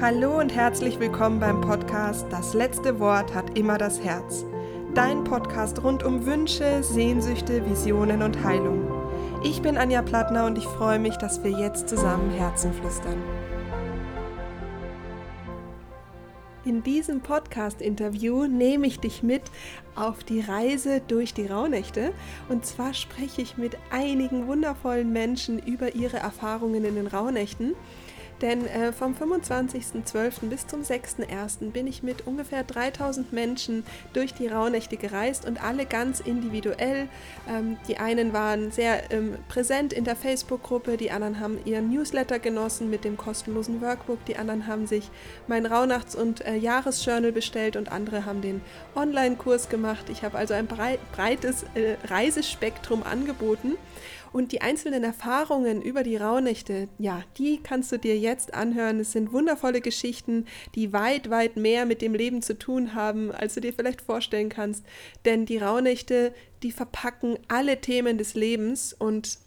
Hallo und herzlich willkommen beim Podcast Das letzte Wort hat immer das Herz. Dein Podcast rund um Wünsche, Sehnsüchte, Visionen und Heilung. Ich bin Anja Plattner und ich freue mich, dass wir jetzt zusammen Herzen flüstern. In diesem Podcast-Interview nehme ich dich mit auf die Reise durch die Rauhnächte. Und zwar spreche ich mit einigen wundervollen Menschen über ihre Erfahrungen in den Rauhnächten. Denn äh, vom 25.12. bis zum 6.1. bin ich mit ungefähr 3000 Menschen durch die Rauhnächte gereist und alle ganz individuell. Ähm, die einen waren sehr ähm, präsent in der Facebook-Gruppe, die anderen haben ihren Newsletter genossen mit dem kostenlosen Workbook, die anderen haben sich mein Rauhnachts- und äh, Jahresjournal bestellt und andere haben den Online-Kurs gemacht. Ich habe also ein breites äh, Reisespektrum angeboten. Und die einzelnen Erfahrungen über die Rauhnächte, ja, die kannst du dir jetzt anhören. Es sind wundervolle Geschichten, die weit, weit mehr mit dem Leben zu tun haben, als du dir vielleicht vorstellen kannst. Denn die Rauhnächte, die verpacken alle Themen des Lebens und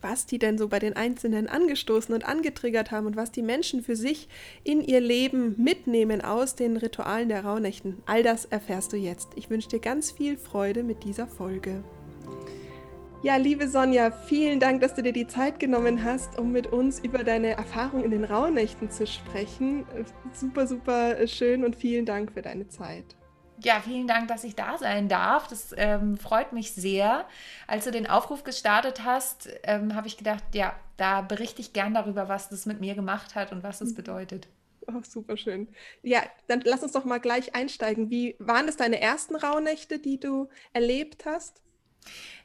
was die denn so bei den Einzelnen angestoßen und angetriggert haben und was die Menschen für sich in ihr Leben mitnehmen aus den Ritualen der Rauhnächten. All das erfährst du jetzt. Ich wünsche dir ganz viel Freude mit dieser Folge. Ja, liebe Sonja, vielen Dank, dass du dir die Zeit genommen hast, um mit uns über deine Erfahrung in den Rauhnächten zu sprechen. Super, super schön und vielen Dank für deine Zeit. Ja, vielen Dank, dass ich da sein darf. Das ähm, freut mich sehr. Als du den Aufruf gestartet hast, ähm, habe ich gedacht, ja, da berichte ich gern darüber, was das mit mir gemacht hat und was es mhm. bedeutet. Oh, super schön. Ja, dann lass uns doch mal gleich einsteigen. Wie waren es deine ersten Rauhnächte, die du erlebt hast?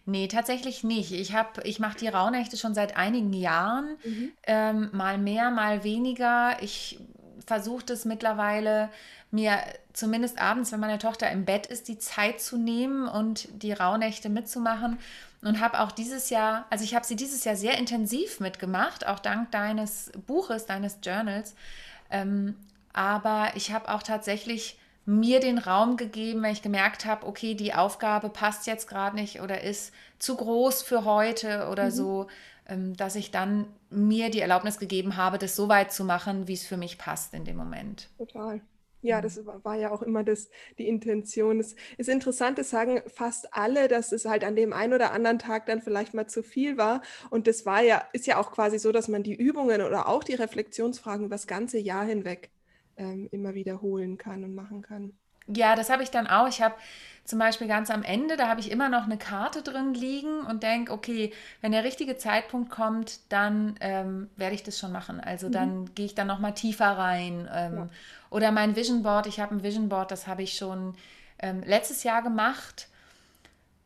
Nee, tatsächlich nicht. Ich, ich mache die Rauhnächte schon seit einigen Jahren, mhm. ähm, mal mehr, mal weniger. Ich versuche das mittlerweile, mir zumindest abends, wenn meine Tochter im Bett ist, die Zeit zu nehmen und die Rauhnächte mitzumachen. Und habe auch dieses Jahr, also ich habe sie dieses Jahr sehr intensiv mitgemacht, auch dank deines Buches, deines Journals. Ähm, aber ich habe auch tatsächlich mir den Raum gegeben, wenn ich gemerkt habe, okay, die Aufgabe passt jetzt gerade nicht oder ist zu groß für heute oder mhm. so, ähm, dass ich dann mir die Erlaubnis gegeben habe, das so weit zu machen, wie es für mich passt in dem Moment. Total. Ja, mhm. das war ja auch immer das, die Intention. Es ist interessant, das sagen fast alle, dass es halt an dem einen oder anderen Tag dann vielleicht mal zu viel war. Und das war ja, ist ja auch quasi so, dass man die Übungen oder auch die Reflexionsfragen über das ganze Jahr hinweg ähm, immer wiederholen kann und machen kann. Ja, das habe ich dann auch. Ich habe zum Beispiel ganz am Ende, da habe ich immer noch eine Karte drin liegen und denke, okay, wenn der richtige Zeitpunkt kommt, dann ähm, werde ich das schon machen. Also mhm. dann gehe ich dann nochmal tiefer rein. Ähm, ja. Oder mein Vision Board, ich habe ein Vision Board, das habe ich schon ähm, letztes Jahr gemacht.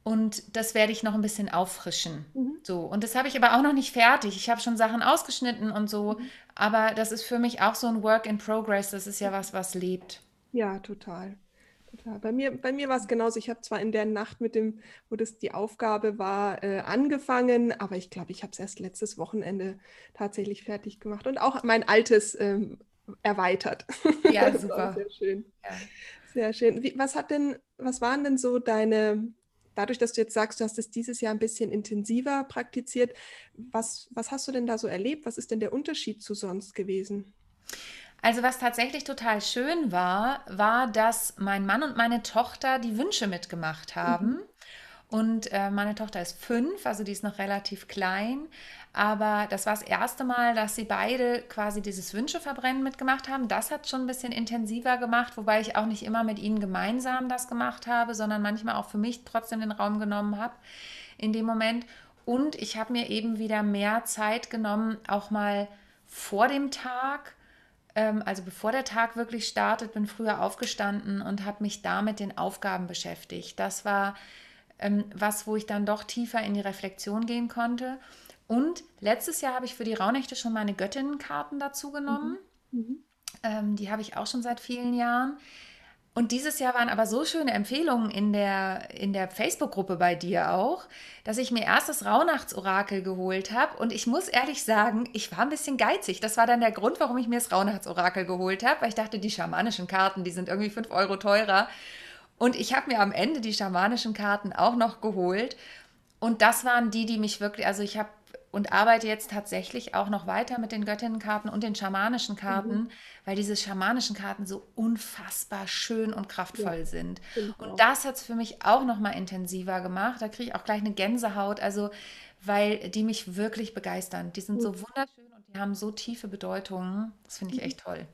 Und das werde ich noch ein bisschen auffrischen. Mhm. So. Und das habe ich aber auch noch nicht fertig. Ich habe schon Sachen ausgeschnitten und so. Mhm. Aber das ist für mich auch so ein Work in Progress. Das ist ja was, was lebt. Ja, total. total. Bei mir, bei mir war es genauso. Ich habe zwar in der Nacht mit dem, wo das die Aufgabe war, äh, angefangen, aber ich glaube, ich habe es erst letztes Wochenende tatsächlich fertig gemacht und auch mein altes ähm, erweitert. Ja, super. sehr schön. Ja. Sehr schön. Wie, was hat denn, was waren denn so deine dadurch, dass du jetzt sagst, du hast es dieses Jahr ein bisschen intensiver praktiziert, was, was hast du denn da so erlebt? Was ist denn der Unterschied zu sonst gewesen? Also was tatsächlich total schön war, war, dass mein Mann und meine Tochter die Wünsche mitgemacht haben. Mhm. Und äh, meine Tochter ist fünf, also die ist noch relativ klein. Aber das war das erste Mal, dass sie beide quasi dieses Wünscheverbrennen mitgemacht haben. Das hat schon ein bisschen intensiver gemacht, wobei ich auch nicht immer mit ihnen gemeinsam das gemacht habe, sondern manchmal auch für mich trotzdem den Raum genommen habe in dem Moment. Und ich habe mir eben wieder mehr Zeit genommen, auch mal vor dem Tag ähm, also bevor der Tag wirklich startet, bin früher aufgestanden und habe mich da mit den Aufgaben beschäftigt. Das war ähm, was, wo ich dann doch tiefer in die Reflexion gehen konnte. Und letztes Jahr habe ich für die Rauhnächte schon meine Göttinnenkarten dazu genommen. Mhm. Mhm. Ähm, die habe ich auch schon seit vielen Jahren. Und dieses Jahr waren aber so schöne Empfehlungen in der, in der Facebook-Gruppe bei dir auch, dass ich mir erst das Rauhnachtsorakel geholt habe. Und ich muss ehrlich sagen, ich war ein bisschen geizig. Das war dann der Grund, warum ich mir das Rauhnachtsorakel geholt habe, weil ich dachte, die schamanischen Karten, die sind irgendwie 5 Euro teurer. Und ich habe mir am Ende die schamanischen Karten auch noch geholt. Und das waren die, die mich wirklich, also ich habe und arbeite jetzt tatsächlich auch noch weiter mit den Göttinnenkarten und den schamanischen Karten, mhm. weil diese schamanischen Karten so unfassbar schön und kraftvoll ja, sind. Und das hat es für mich auch noch mal intensiver gemacht. Da kriege ich auch gleich eine Gänsehaut, also weil die mich wirklich begeistern. Die sind mhm. so wunderschön und die haben so tiefe Bedeutungen. Das finde ich mhm. echt toll.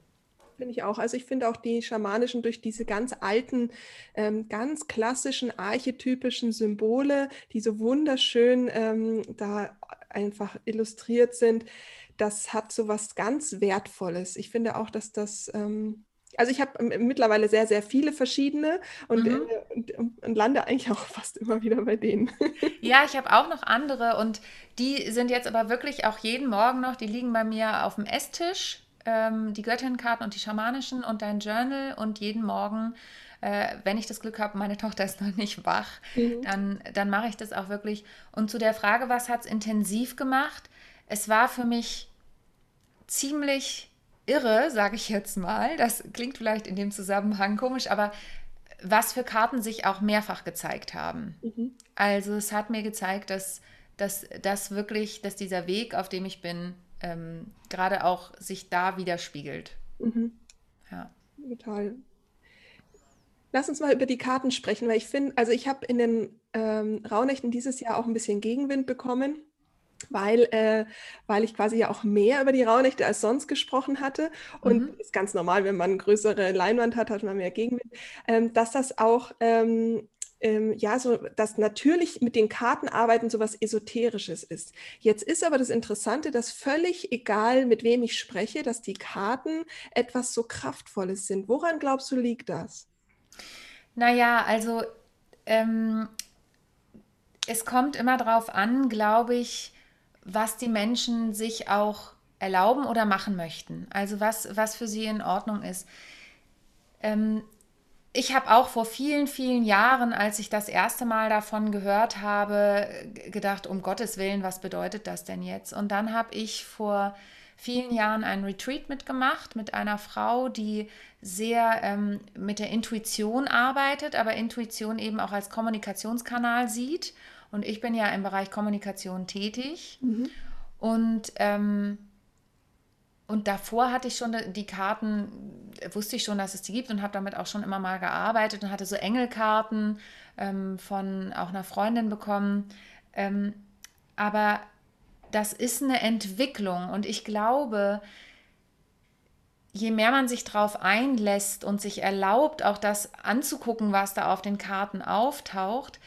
Finde ich auch. Also ich finde auch die schamanischen durch diese ganz alten, ähm, ganz klassischen, archetypischen Symbole, die so wunderschön ähm, da einfach illustriert sind, das hat so was ganz Wertvolles. Ich finde auch, dass das... Ähm, also ich habe mittlerweile sehr, sehr viele verschiedene und, mhm. äh, und, und, lande eigentlich auch fast immer wieder bei denen. Ja, ich habe auch noch andere und die sind jetzt aber wirklich auch jeden Morgen noch, die liegen bei mir auf dem Esstisch ähm, die Göttinnenkarten und die schamanischen und dein Journal und jeden Morgen, äh, wenn ich das Glück habe, meine Tochter ist noch nicht wach, mhm. dann, dann mache ich das auch wirklich. Und zu der Frage, was hat es intensiv gemacht? Es war für mich ziemlich irre, sage ich jetzt mal. Das klingt vielleicht in dem Zusammenhang komisch, aber was für Karten sich auch mehrfach gezeigt haben. Mhm. Also es hat mir gezeigt, dass, dass, dass wirklich, dass dieser Weg, auf dem ich bin, ähm, gerade auch sich da widerspiegelt. Mhm. Ja. Total. Lass uns mal über die Karten sprechen, weil ich finde, also ich habe in den ähm, Rauhnächten dieses Jahr auch ein bisschen Gegenwind bekommen, weil, äh, weil ich quasi ja auch mehr über die Rauhnächte als sonst gesprochen hatte. Und mhm. ist ganz normal, wenn man eine größere Leinwand hat, hat man mehr Gegenwind, ähm, dass das auch ähm, ähm, ja, so dass natürlich mit den Karten arbeiten so was Esoterisches ist. Jetzt ist aber das Interessante, dass völlig egal, mit wem ich spreche, dass die Karten etwas so Kraftvolles sind. Woran glaubst du, liegt das? Naja, also ähm, es kommt immer darauf an, glaube ich, was die Menschen sich auch erlauben oder machen möchten. Also was, was für sie in Ordnung ist. Ähm, ich habe auch vor vielen, vielen Jahren, als ich das erste Mal davon gehört habe, gedacht, um Gottes Willen, was bedeutet das denn jetzt? Und dann habe ich vor vielen Jahren einen Retreat mitgemacht mit einer Frau, die sehr ähm, mit der Intuition arbeitet, aber Intuition eben auch als Kommunikationskanal sieht. Und ich bin ja im Bereich Kommunikation tätig. Mhm. Und ähm, und davor hatte ich schon die Karten, wusste ich schon, dass es die gibt und habe damit auch schon immer mal gearbeitet und hatte so Engelkarten ähm, von auch einer Freundin bekommen. Ähm, aber das ist eine Entwicklung und ich glaube, je mehr man sich darauf einlässt und sich erlaubt, auch das anzugucken, was da auf den Karten auftaucht,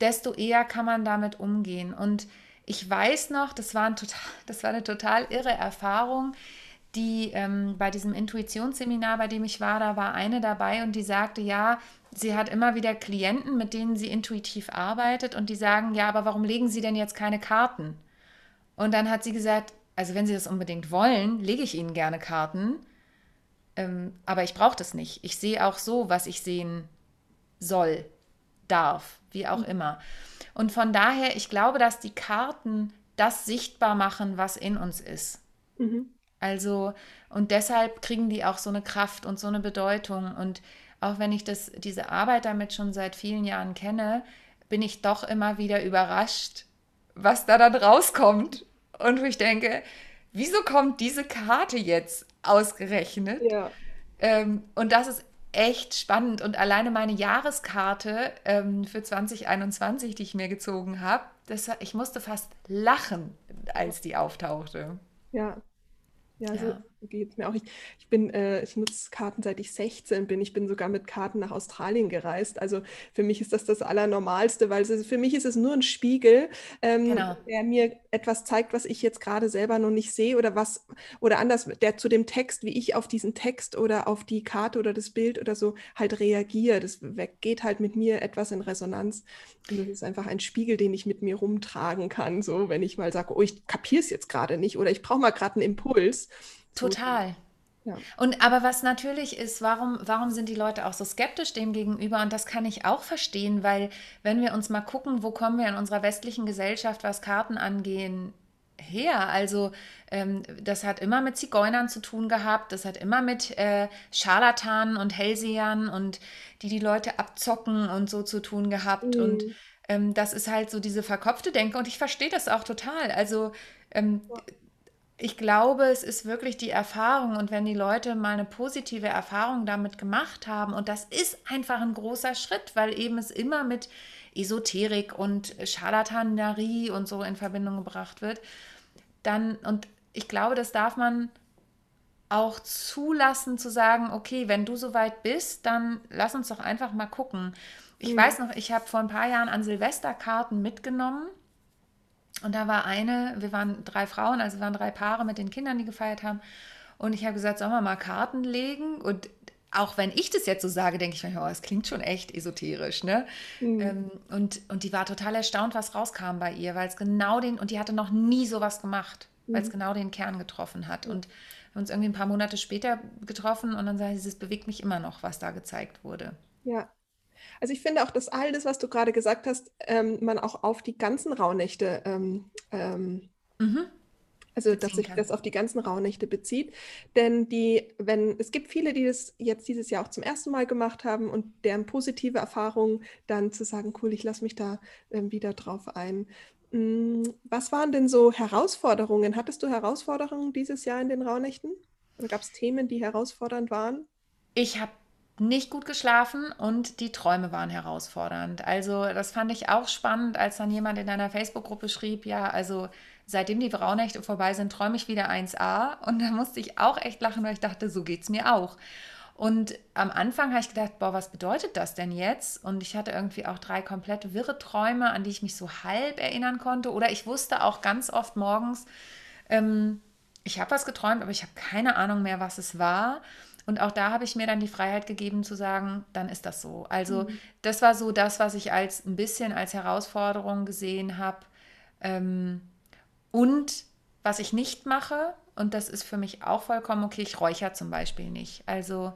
desto eher kann man damit umgehen. Und ich weiß noch, das war, ein total, das war eine total irre Erfahrung die ähm, bei diesem Intuitionsseminar, bei dem ich war, da war eine dabei und die sagte, ja, sie hat immer wieder Klienten, mit denen sie intuitiv arbeitet und die sagen, ja, aber warum legen Sie denn jetzt keine Karten? Und dann hat sie gesagt, also wenn Sie das unbedingt wollen, lege ich Ihnen gerne Karten, ähm, aber ich brauche das nicht. Ich sehe auch so, was ich sehen soll, darf, wie auch mhm. immer. Und von daher, ich glaube, dass die Karten das sichtbar machen, was in uns ist. Mhm. Also, und deshalb kriegen die auch so eine Kraft und so eine Bedeutung. Und auch wenn ich das, diese Arbeit damit schon seit vielen Jahren kenne, bin ich doch immer wieder überrascht, was da dann rauskommt. Und wo ich denke, wieso kommt diese Karte jetzt ausgerechnet? Ja. Ähm, und das ist echt spannend. Und alleine meine Jahreskarte ähm, für 2021, die ich mir gezogen habe, ich musste fast lachen, als die auftauchte. Ja, ja, so ja. Geht mir auch. Ich, ich bin, äh, ich nutze Karten seit ich 16 bin. Ich bin sogar mit Karten nach Australien gereist. Also für mich ist das das Allernormalste, weil es, für mich ist es nur ein Spiegel, ähm, genau. der mir etwas zeigt, was ich jetzt gerade selber noch nicht sehe oder was, oder anders, der zu dem Text, wie ich auf diesen Text oder auf die Karte oder das Bild oder so halt reagiere. Das geht halt mit mir etwas in Resonanz. Und das ist einfach ein Spiegel, den ich mit mir rumtragen kann. So, wenn ich mal sage, oh, ich kapiere es jetzt gerade nicht oder ich brauche mal gerade einen Impuls. Total. Ja. Und aber was natürlich ist, warum, warum sind die Leute auch so skeptisch dem gegenüber? Und das kann ich auch verstehen, weil wenn wir uns mal gucken, wo kommen wir in unserer westlichen Gesellschaft, was Karten angehen, her? Also ähm, das hat immer mit Zigeunern zu tun gehabt, das hat immer mit äh, Scharlatanen und Hellsehern und die die Leute abzocken und so zu tun gehabt. Mhm. Und ähm, das ist halt so diese verkopfte Denke und ich verstehe das auch total. Also ähm, ich glaube, es ist wirklich die Erfahrung und wenn die Leute mal eine positive Erfahrung damit gemacht haben und das ist einfach ein großer Schritt, weil eben es immer mit Esoterik und Scharlatanerie und so in Verbindung gebracht wird, dann und ich glaube, das darf man auch zulassen zu sagen, okay, wenn du soweit bist, dann lass uns doch einfach mal gucken. Ich mhm. weiß noch, ich habe vor ein paar Jahren an Silvesterkarten mitgenommen und da war eine, wir waren drei Frauen, also waren drei Paare mit den Kindern, die gefeiert haben. Und ich habe gesagt, sollen wir mal Karten legen? Und auch wenn ich das jetzt so sage, denke ich mir, oh, das klingt schon echt esoterisch, ne? Mhm. Ähm, und, und die war total erstaunt, was rauskam bei ihr, weil es genau den, und die hatte noch nie sowas gemacht, mhm. weil es genau den Kern getroffen hat. Und wir haben uns irgendwie ein paar Monate später getroffen und dann sagte sie, es bewegt mich immer noch, was da gezeigt wurde. Ja, also ich finde auch, dass all das, was du gerade gesagt hast, ähm, man auch auf die ganzen Rauhnächte, ähm, ähm, mhm. also dass sich das auf die ganzen Rauhnächte bezieht. Denn die, wenn, es gibt viele, die das jetzt dieses Jahr auch zum ersten Mal gemacht haben und deren positive Erfahrung dann zu sagen, cool, ich lasse mich da ähm, wieder drauf ein. Hm, was waren denn so Herausforderungen? Hattest du Herausforderungen dieses Jahr in den Rauhnächten? Oder gab es Themen, die herausfordernd waren? Ich habe nicht gut geschlafen und die Träume waren herausfordernd. Also das fand ich auch spannend, als dann jemand in einer Facebook-Gruppe schrieb, ja, also seitdem die Braunächte vorbei sind, träume ich wieder 1a. Und da musste ich auch echt lachen, weil ich dachte, so geht es mir auch. Und am Anfang habe ich gedacht, boah, was bedeutet das denn jetzt? Und ich hatte irgendwie auch drei komplett wirre Träume, an die ich mich so halb erinnern konnte. Oder ich wusste auch ganz oft morgens, ähm, ich habe was geträumt, aber ich habe keine Ahnung mehr, was es war. Und auch da habe ich mir dann die Freiheit gegeben zu sagen, dann ist das so. Also mhm. das war so das, was ich als ein bisschen als Herausforderung gesehen habe. Ähm, und was ich nicht mache, und das ist für mich auch vollkommen okay, ich räuchere zum Beispiel nicht. Also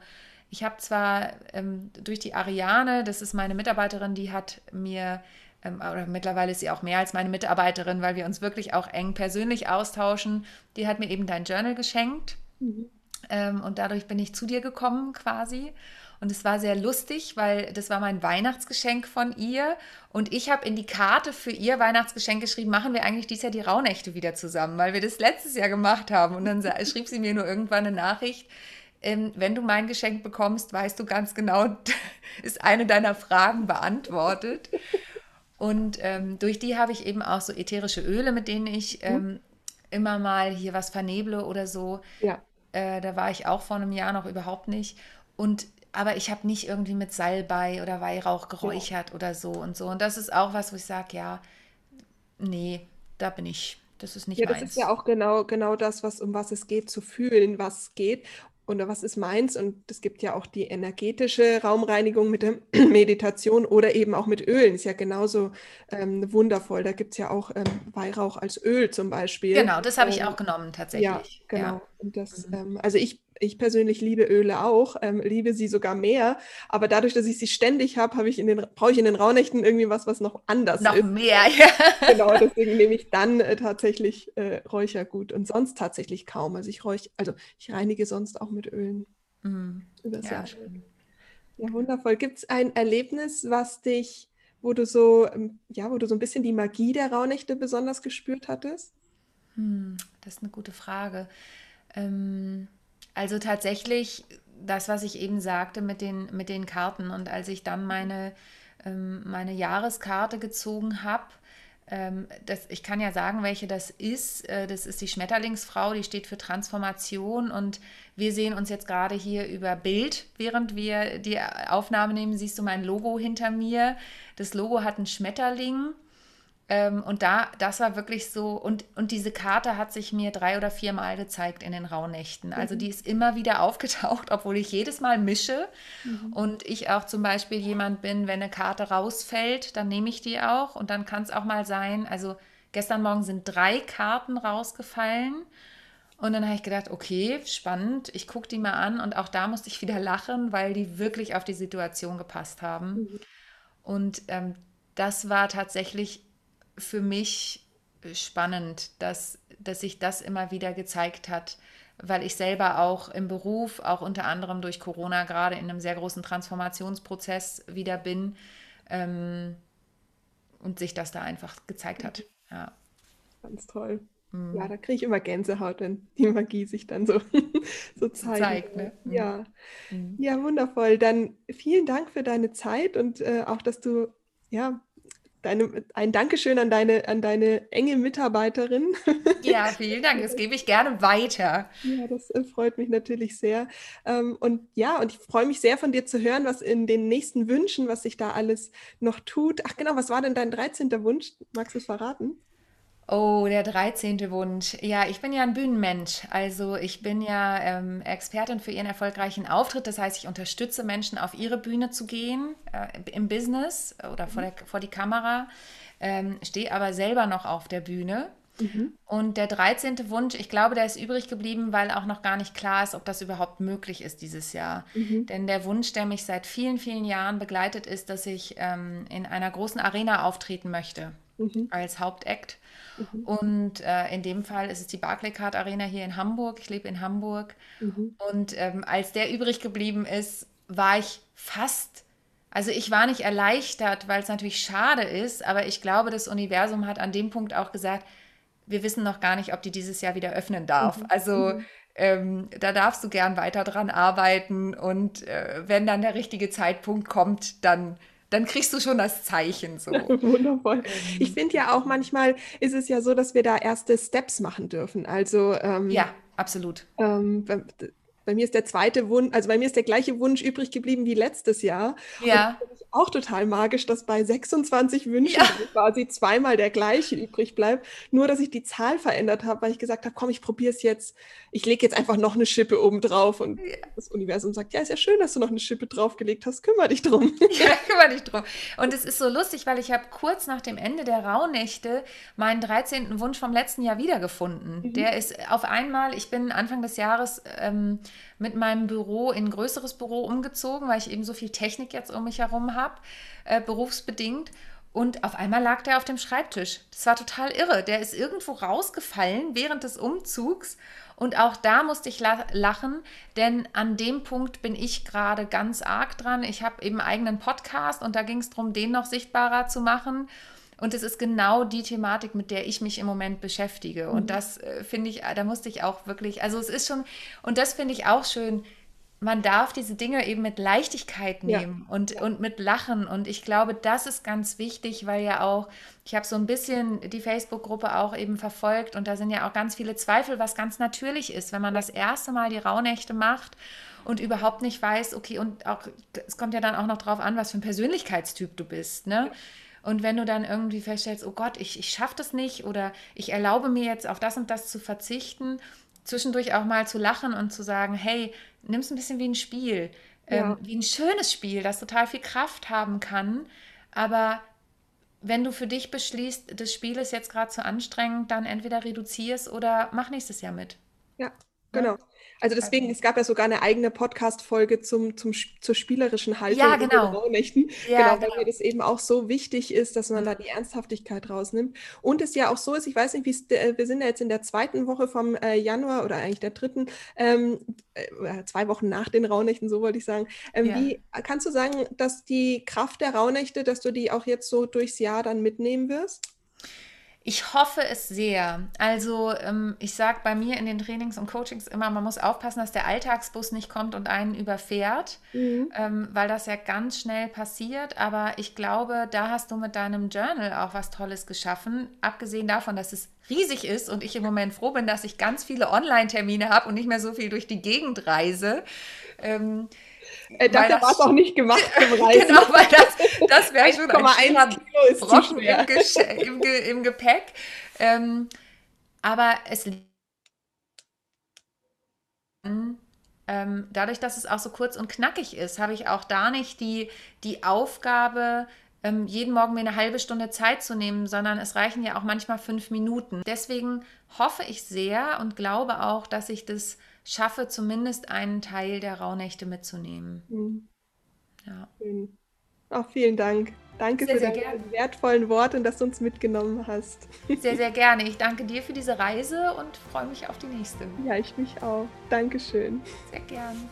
ich habe zwar ähm, durch die Ariane, das ist meine Mitarbeiterin, die hat mir ähm, oder mittlerweile ist sie auch mehr als meine Mitarbeiterin, weil wir uns wirklich auch eng persönlich austauschen. Die hat mir eben dein Journal geschenkt. Mhm. Ähm, und dadurch bin ich zu dir gekommen quasi. Und es war sehr lustig, weil das war mein Weihnachtsgeschenk von ihr. Und ich habe in die Karte für ihr Weihnachtsgeschenk geschrieben, machen wir eigentlich dieses Jahr die Rauhnächte wieder zusammen, weil wir das letztes Jahr gemacht haben. Und dann schrieb sie mir nur irgendwann eine Nachricht. Ähm, wenn du mein Geschenk bekommst, weißt du ganz genau, ist eine deiner Fragen beantwortet. Und ähm, durch die habe ich eben auch so ätherische Öle, mit denen ich mhm. ähm, immer mal hier was verneble oder so. Ja. Äh, da war ich auch vor einem Jahr noch überhaupt nicht. Und aber ich habe nicht irgendwie mit Salbei oder Weihrauch geräuchert ja. oder so und so. Und das ist auch was, wo ich sage, ja, nee, da bin ich. Das ist nicht ja, meins. Das ist ja auch genau, genau das, was, um was es geht, zu fühlen, was geht oder was ist meins. Und es gibt ja auch die energetische Raumreinigung mit der Meditation oder eben auch mit Ölen. Ist ja genauso ähm, wundervoll. Da gibt es ja auch ähm, Weihrauch als Öl zum Beispiel. Genau, das habe ich ähm, auch genommen tatsächlich. Ja, genau. Ja. Und das, mhm. Ähm, also ich ich persönlich liebe Öle auch, ähm, liebe sie sogar mehr. Aber dadurch, dass ich sie ständig habe, habe ich in den brauche ich in den Rauhnächten irgendwie was, was noch anders noch ist. Noch mehr, ja. Genau, deswegen nehme ich dann äh, tatsächlich äh, Räuchergut und sonst tatsächlich kaum. Also ich räuch, also ich reinige sonst auch mit Ölen. Mhm. Übers ja. Ja, wundervoll. Gibt es ein Erlebnis, was dich, wo du so, ähm, ja, wo du so ein bisschen die Magie der Rauhnächte besonders gespürt hattest? Hm, das ist eine gute Frage. Ähm also tatsächlich das, was ich eben sagte mit den, mit den Karten. Und als ich dann meine, ähm, meine Jahreskarte gezogen habe, ähm, ich kann ja sagen, welche das ist. Äh, das ist die Schmetterlingsfrau, die steht für Transformation. Und wir sehen uns jetzt gerade hier über Bild, während wir die Aufnahme nehmen, siehst du mein Logo hinter mir. Das Logo hat einen Schmetterling. Ähm, und da, das war wirklich so, und, und diese Karte hat sich mir drei oder vier Mal gezeigt in den Rauhnächten. Also mhm. die ist immer wieder aufgetaucht, obwohl ich jedes Mal mische. Mhm. Und ich auch zum Beispiel jemand bin, wenn eine Karte rausfällt, dann nehme ich die auch. Und dann kann es auch mal sein, also gestern Morgen sind drei Karten rausgefallen. Und dann habe ich gedacht, okay, spannend, ich gucke die mal an. Und auch da musste ich wieder lachen, weil die wirklich auf die Situation gepasst haben. Mhm. Und ähm, das war tatsächlich für mich spannend, dass, dass sich das immer wieder gezeigt hat, weil ich selber auch im Beruf, auch unter anderem durch Corona, gerade in einem sehr großen Transformationsprozess wieder bin ähm, und sich das da einfach gezeigt hat. Ja. Ganz toll. Mhm. Ja, da kriege ich immer Gänsehaut, wenn die Magie sich dann so, so zeigt. zeigt ne? Mhm. Ja. Mhm. ja, wundervoll. Dann vielen Dank für deine Zeit und äh, auch, dass du ja deine, ein Dankeschön an deine, an deine enge Mitarbeiterin. Ja, vielen Dank. Das gebe ich gerne weiter. Ja, das äh, freut mich natürlich sehr. Ähm, und ja, und ich freue mich sehr von dir zu hören, was in den nächsten Wünschen, was sich da alles noch tut. Ach genau, was war denn dein 13. Wunsch? Magst du es verraten? Oh, der 13. Wunsch. Ja, ich bin ja ein Bühnenmensch. Also ich bin ja ähm, Expertin für ihren erfolgreichen Auftritt. Das heißt, ich unterstütze Menschen, auf ihre Bühne zu gehen, äh, im Business oder vor, der, vor die Kamera, ähm, stehe aber selber noch auf der Bühne. Mhm. Und der 13. Wunsch, ich glaube, der ist übrig geblieben, weil auch noch gar nicht klar ist, ob das überhaupt möglich ist dieses Jahr. Mhm. Denn der Wunsch, der mich seit vielen, vielen Jahren begleitet, ist, dass ich ähm, in einer großen Arena auftreten möchte mhm. als Hauptakt. Mhm. Und äh, in dem Fall ist es die Barclaycard Arena hier in Hamburg. Ich lebe in Hamburg. Mhm. Und ähm, als der übrig geblieben ist, war ich fast, also ich war nicht erleichtert, weil es natürlich schade ist, aber ich glaube, das Universum hat an dem Punkt auch gesagt, wir wissen noch gar nicht, ob die dieses Jahr wieder öffnen darf. Mhm. Also mhm. ähm, da darfst du gern weiter dran arbeiten und äh, wenn dann der richtige Zeitpunkt kommt, dann dann kriegst du schon das Zeichen so. Wundervoll. Ähm, ich finde ja auch manchmal ist es ja so, dass wir da erste Steps machen dürfen. Also ähm, ja, absolut. Ähm, bei mir ist der zweite Wunsch, also bei mir ist der gleiche Wunsch übrig geblieben wie letztes Jahr. Ja. Auch total magisch, dass bei 26 Wünschen ja. quasi zweimal der gleiche übrig bleibt. Nur, dass ich die Zahl verändert habe, weil ich gesagt habe, komm, ich probiere es jetzt. Ich lege jetzt einfach noch eine Schippe oben drauf. Und ja. das Universum sagt, ja, ist ja schön, dass du noch eine Schippe draufgelegt hast. Kümmere dich drum. Ja, kümmere dich drum. Und es ist so lustig, weil ich habe kurz nach dem Ende der Rauhnächte meinen 13. Wunsch vom letzten Jahr wiedergefunden. Mhm. Der ist auf einmal, ich bin Anfang des Jahres ähm, mit meinem Büro in ein größeres Büro umgezogen, weil ich eben so viel Technik jetzt um mich herum habe, äh, berufsbedingt. Und auf einmal lag der auf dem Schreibtisch. Das war total irre. Der ist irgendwo rausgefallen während des Umzugs. Und auch da musste ich lachen, denn an dem Punkt bin ich gerade ganz arg dran. Ich habe eben einen eigenen Podcast und da ging es darum, den noch sichtbarer zu machen. Und es ist genau die Thematik, mit der ich mich im Moment beschäftige. Mhm. Und das äh, finde ich, da musste ich auch wirklich, also es ist schon, und das finde ich auch schön, man darf diese Dinge eben mit Leichtigkeit nehmen ja. und, und mit Lachen. Und ich glaube, das ist ganz wichtig, weil ja auch, ich habe so ein bisschen die Facebook-Gruppe auch eben verfolgt und da sind ja auch ganz viele Zweifel, was ganz natürlich ist, wenn man das erste Mal die Rauhnächte macht und überhaupt nicht weiß, okay, und auch, es kommt ja dann auch noch drauf an, was für ein Persönlichkeitstyp du bist, ne? Ja. Und wenn du dann irgendwie feststellst, oh Gott, ich, ich schaffe das nicht oder ich erlaube mir jetzt auf das und das zu verzichten, zwischendurch auch mal zu lachen und zu sagen, hey, nimm es ein bisschen wie ein Spiel, ja. ähm, wie ein schönes Spiel, das total viel Kraft haben kann. Aber wenn du für dich beschließt, das Spiel ist jetzt gerade zu anstrengend, dann entweder reduzierst oder mach nächstes Jahr mit. Ja, genau. Also deswegen, es gab ja sogar eine eigene Podcast-Folge zum, zum, zur spielerischen Haltung ja, genau. Rauhnächten. Ja, genau, weil genau. mir das eben auch so wichtig ist, dass man da die Ernsthaftigkeit rausnimmt. Und es ja auch so ist, ich weiß nicht, wie äh, wir sind ja jetzt in der zweiten Woche vom äh, Januar oder eigentlich der dritten, ähm, äh, zwei Wochen nach den Rauhnächten, so wollte ich sagen. Ähm, ja. Wie kannst du sagen, dass die Kraft der Rauhnächte, dass du die auch jetzt so durchs Jahr dann mitnehmen wirst? Ich hoffe es sehr. Also ähm, ich sage bei mir in den Trainings und Coachings immer, man muss aufpassen, dass der Alltagsbus nicht kommt und einen überfährt, mhm. ähm, weil das ja ganz schnell passiert. Aber ich glaube, da hast du mit deinem Journal auch was Tolles geschaffen. Abgesehen davon, dass es riesig ist und ich im Moment froh bin, dass ich ganz viele Online-Termine habe und nicht mehr so viel durch die Gegend reise. Ähm, äh, dafür war es auch nicht gemacht zum Reisen. genau, weil das, das wäre schon ein Kilo ist Brocken im, im, im, Gepäck. Ähm, aber es ähm, dadurch, dass es auch so kurz und knackig ist, habe ich auch da nicht die, die Aufgabe, ähm, jeden Morgen mir eine halbe Stunde Zeit zu nehmen, sondern es reichen ja auch manchmal fünf Minuten. Deswegen hoffe ich sehr und glaube auch, dass ich das schaffe, zumindest einen Teil der Rauhnächte mitzunehmen. Mhm. Ja. Schön. Auch vielen Dank. Danke sehr, für deine gerne. wertvollen Worte und dass du uns mitgenommen hast. Sehr, sehr gerne. Ich danke dir für diese Reise und freue mich auf die nächste. Ja, ich mich auch. Dankeschön. Sehr gern.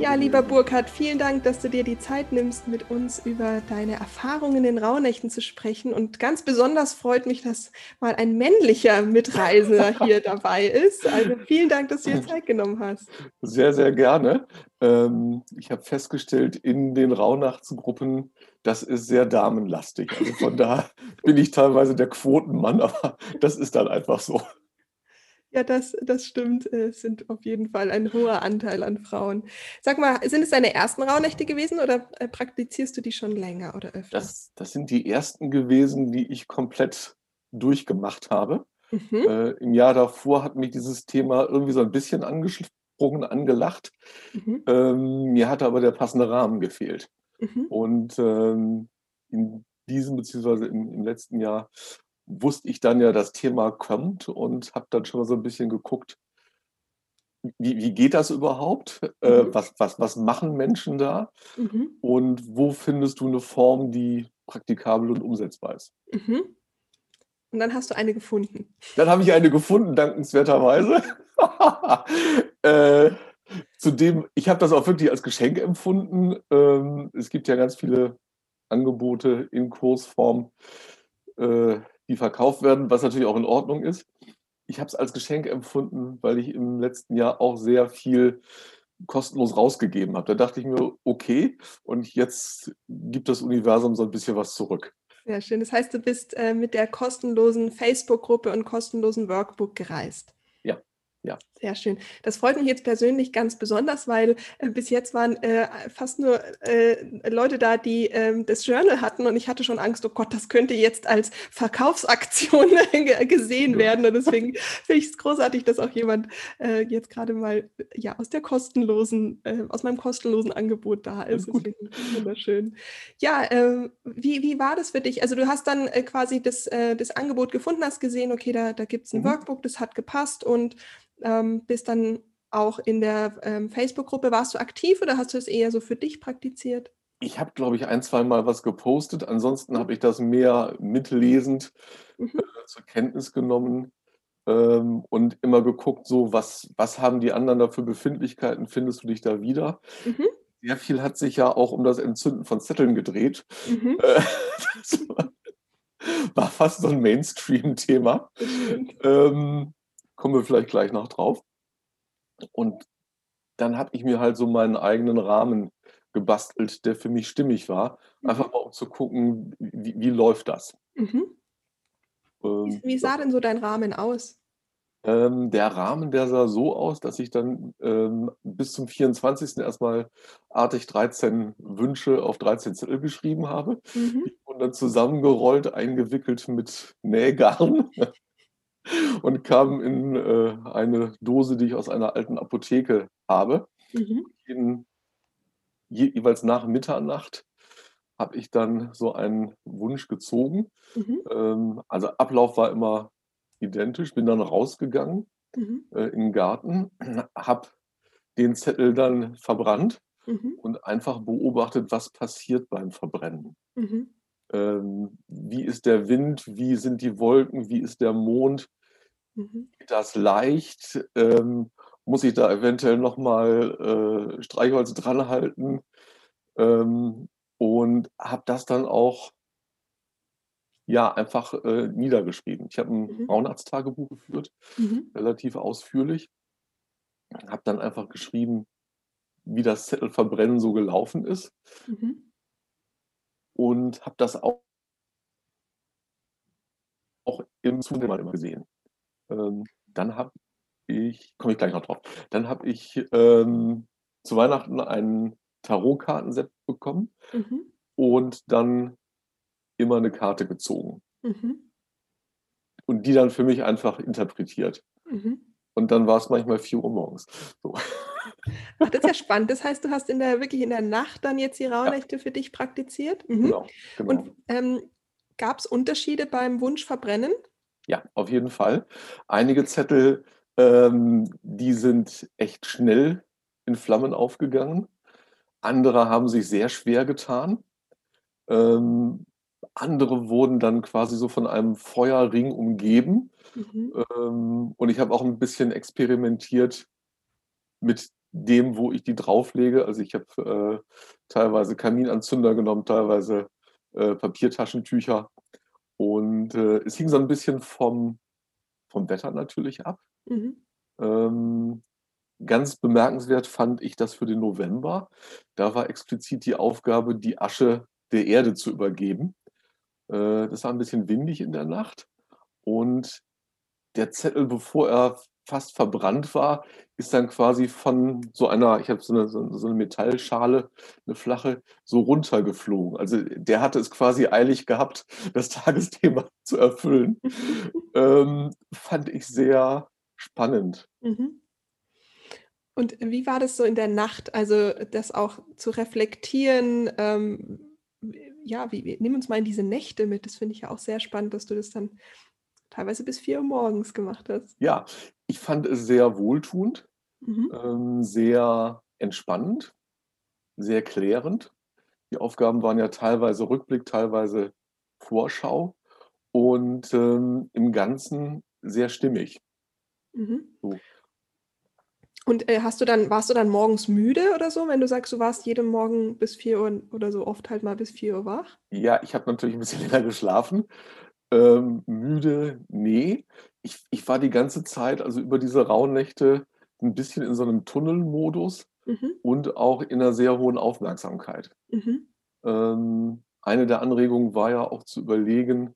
Ja, lieber Burkhard, vielen Dank, dass du dir die Zeit nimmst, mit uns über deine Erfahrungen in Rauhnächten zu sprechen. Und ganz besonders freut mich, dass mal ein männlicher Mitreisender hier dabei ist. Also vielen Dank, dass du dir Zeit genommen hast. Sehr, sehr gerne. Ähm, ich habe festgestellt, in den Rauhnachtsgruppen, das ist sehr damenlastig. Also von da bin ich teilweise der Quotenmann, aber das ist dann einfach so. Ja, das, das stimmt. Es sind auf jeden Fall ein hoher Anteil an Frauen. Sag mal, sind es deine ersten Rauhnächte gewesen oder äh, praktizierst du die schon länger oder öfter? Das, das sind die ersten gewesen, die ich komplett durchgemacht habe. Mhm. Äh, Im Jahr davor hat mich dieses Thema irgendwie so ein bisschen angesprochen, angelacht. Mhm. Ähm, mir hatte aber der passende Rahmen gefehlt. Mhm. Und ähm, in diesem beziehungsweise im, im letzten Jahr wusste ich dann ja, das Thema kommt und habe dann schon mal so ein bisschen geguckt, wie, wie geht das überhaupt? Äh, mhm. was, was, was machen Menschen da? Mhm. Und wo findest du eine Form, die praktikabel und umsetzbar ist? Mhm. Und dann hast du eine gefunden. Dann habe ich eine gefunden, dankenswerterweise. äh, zudem, ich habe das auch wirklich als Geschenk empfunden. Ähm, es gibt ja ganz viele Angebote in Kursform. Äh, die verkauft werden, was natürlich auch in Ordnung ist. Ich habe es als Geschenk empfunden, weil ich im letzten Jahr auch sehr viel kostenlos rausgegeben habe. Da dachte ich mir, okay, und jetzt gibt das Universum so ein bisschen was zurück. Sehr schön. Das heißt, du bist äh, mit der kostenlosen Facebook-Gruppe und kostenlosen Workbook gereist. Ja. Sehr schön. Das freut mich jetzt persönlich ganz besonders, weil äh, bis jetzt waren äh, fast nur äh, Leute da, die ähm, das Journal hatten und ich hatte schon Angst, oh Gott, das könnte jetzt als Verkaufsaktion gesehen ja. werden. Und deswegen finde ich es großartig, dass auch jemand äh, jetzt gerade mal ja aus der kostenlosen, äh, aus meinem kostenlosen Angebot da ist. wunderschön. Ja, ähm, wie, wie war das für dich? Also du hast dann äh, quasi das, das Angebot gefunden, hast gesehen, okay, da, da gibt es ein mhm. Workbook, das hat gepasst und ähm, bist dann auch in der ähm, Facebook-Gruppe. Warst du aktiv oder hast du es eher so für dich praktiziert? Ich habe, glaube ich, ein, zwei Mal was gepostet. Ansonsten habe ich das mehr mitlesend mhm. äh, zur Kenntnis genommen ähm, und immer geguckt, so was, was haben die anderen da für Befindlichkeiten? Findest du dich da wieder? Mhm. Sehr viel hat sich ja auch um das Entzünden von Zetteln gedreht. Mhm. Äh, das war, war, fast so ein Mainstream-Thema. Ähm, kommen wir vielleicht gleich noch drauf. Und dann habe ich mir halt so meinen eigenen Rahmen gebastelt, der für mich stimmig war. Mhm. Einfach mal um zu gucken, wie, wie läuft das. Mhm. Ähm, wie sah denn so dein Rahmen aus? Ähm, der Rahmen, der sah so aus, dass ich dann ähm, bis zum 24. erstmal artig 13 Wünsche auf 13 Zettel geschrieben habe. Mhm. Und dann zusammengerollt, eingewickelt mit Nähgarn. und kam in äh, eine Dose, die ich aus einer alten Apotheke habe. Mhm. In, je, jeweils nach Mitternacht habe ich dann so einen Wunsch gezogen. Mhm. Ähm, also Ablauf war immer identisch, bin dann rausgegangen mhm. äh, in den Garten, habe den Zettel dann verbrannt mhm. und einfach beobachtet, was passiert beim Verbrennen. Mhm. Ähm, wie ist der Wind, wie sind die Wolken, wie ist der Mond, Mhm. Geht das leicht? Ähm, muss ich da eventuell nochmal äh, Streichholz dran halten? Ähm, und habe das dann auch ja einfach äh, niedergeschrieben. Ich habe ein mhm. Frauenarzttagebuch geführt, mhm. relativ ausführlich. Habe dann einfach geschrieben, wie das Zettelverbrennen so gelaufen ist. Mhm. Und habe das auch, auch im Zunehmen immer gesehen. Ähm, dann habe ich, komme ich gleich noch drauf, dann habe ich ähm, zu Weihnachten ein Tarotkartenset bekommen mhm. und dann immer eine Karte gezogen. Mhm. Und die dann für mich einfach interpretiert. Mhm. Und dann war es manchmal 4 Uhr morgens. So. Ach, das ist ja spannend. Das heißt, du hast in der, wirklich in der Nacht dann jetzt die Rauhnächte ja. für dich praktiziert. Mhm. Genau, genau. Und ähm, gab es Unterschiede beim Wunsch verbrennen? Ja, auf jeden Fall. Einige Zettel, ähm, die sind echt schnell in Flammen aufgegangen. Andere haben sich sehr schwer getan. Ähm, andere wurden dann quasi so von einem Feuerring umgeben. Mhm. Ähm, und ich habe auch ein bisschen experimentiert mit dem, wo ich die drauflege. Also ich habe äh, teilweise Kaminanzünder genommen, teilweise äh, Papiertaschentücher. Und äh, es hing so ein bisschen vom, vom Wetter natürlich ab. Mhm. Ähm, ganz bemerkenswert fand ich das für den November. Da war explizit die Aufgabe, die Asche der Erde zu übergeben. Äh, das war ein bisschen windig in der Nacht. Und der Zettel, bevor er fast verbrannt war, ist dann quasi von so einer, ich habe so eine, so eine Metallschale, eine flache, so runtergeflogen. Also der hatte es quasi eilig gehabt, das Tagesthema zu erfüllen. ähm, fand ich sehr spannend. Mhm. Und wie war das so in der Nacht? Also das auch zu reflektieren, ähm, ja, wie, nimm uns mal in diese Nächte mit. Das finde ich ja auch sehr spannend, dass du das dann teilweise bis 4 Uhr morgens gemacht hast. Ja, ich fand es sehr wohltuend, mhm. ähm, sehr entspannend, sehr klärend. Die Aufgaben waren ja teilweise Rückblick, teilweise Vorschau und ähm, im Ganzen sehr stimmig. Mhm. So. Und äh, hast du dann, warst du dann morgens müde oder so, wenn du sagst, du warst jeden Morgen bis 4 Uhr oder so oft halt mal bis 4 Uhr wach? Ja, ich habe natürlich ein bisschen länger geschlafen. Ähm, müde, nee. Ich, ich war die ganze Zeit, also über diese Rauhnächte, ein bisschen in so einem Tunnelmodus mhm. und auch in einer sehr hohen Aufmerksamkeit. Mhm. Ähm, eine der Anregungen war ja auch zu überlegen,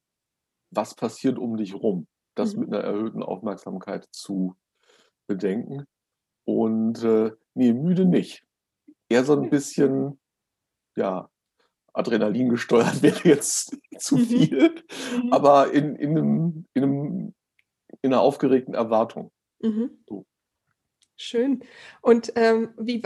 was passiert um dich rum, das mhm. mit einer erhöhten Aufmerksamkeit zu bedenken. Und äh, nee, müde nicht. Eher so ein bisschen, ja, Adrenalin gesteuert wäre jetzt zu mhm. viel, mhm. aber in, in, einem, in, einem, in einer aufgeregten Erwartung. Mhm. So. Schön. Und ähm, wie,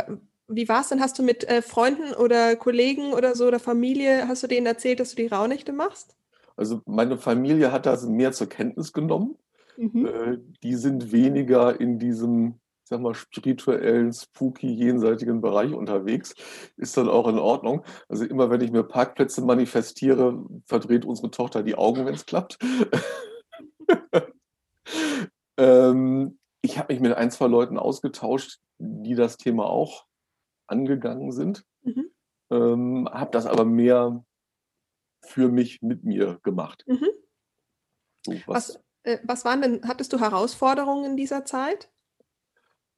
wie war es denn? Hast du mit äh, Freunden oder Kollegen oder so oder Familie, hast du denen erzählt, dass du die Rauhnächte machst? Also meine Familie hat das mehr zur Kenntnis genommen. Mhm. Äh, die sind weniger in diesem ich sag mal, spirituellen, spooky, jenseitigen Bereich unterwegs, ist dann auch in Ordnung. Also immer, wenn ich mir Parkplätze manifestiere, verdreht unsere Tochter die Augen, wenn es klappt. ähm, ich habe mich mit ein, zwei Leuten ausgetauscht, die das Thema auch angegangen sind. Mhm. Ähm, habe das aber mehr für mich mit mir gemacht. Mhm. So, was, was, äh, was waren denn, hattest du Herausforderungen in dieser Zeit?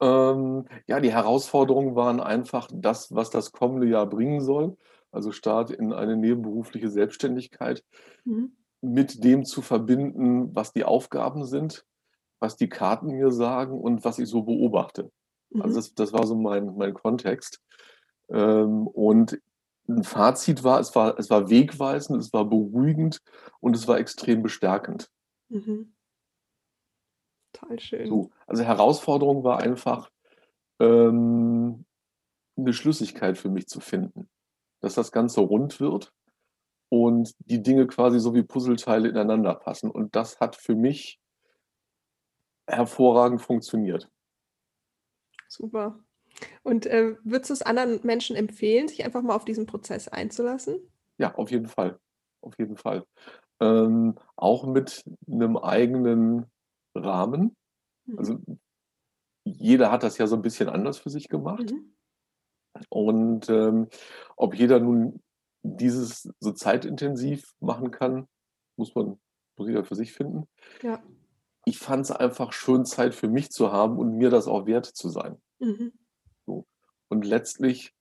Ähm, ja, die Herausforderungen waren einfach das, was das kommende Jahr bringen soll. Also Start in eine nebenberufliche Selbstständigkeit mhm. mit dem zu verbinden, was die Aufgaben sind, was die Karten mir sagen und was ich so beobachte. Also mhm. Also das, das, war so mein, mein Kontext. Ähm, und ein Fazit war, es war, es war wegweisend, es war beruhigend und es war extrem bestärkend. Mhm. Total schön. So, also Herausforderung war einfach, ähm, eine Schlüssigkeit für mich zu finden, dass das Ganze rund wird und die Dinge quasi so wie Puzzleteile ineinander passen. Und das hat für mich hervorragend funktioniert. Super. Und äh, würdest du es anderen Menschen empfehlen, sich einfach mal auf diesen Prozess einzulassen? Ja, auf jeden Fall. Auf jeden Fall. Ähm, auch mit einem eigenen Rahmen. Mhm. Also jeder hat das ja so ein bisschen anders für sich gemacht. Mhm. Und ähm, ob jeder nun dieses so zeitintensiv machen kann, muss man muss jeder für sich finden. Ja. Ich fand es einfach schön, Zeit für mich zu haben und mir das auch wert zu sein. Mhm. So. Und letztlich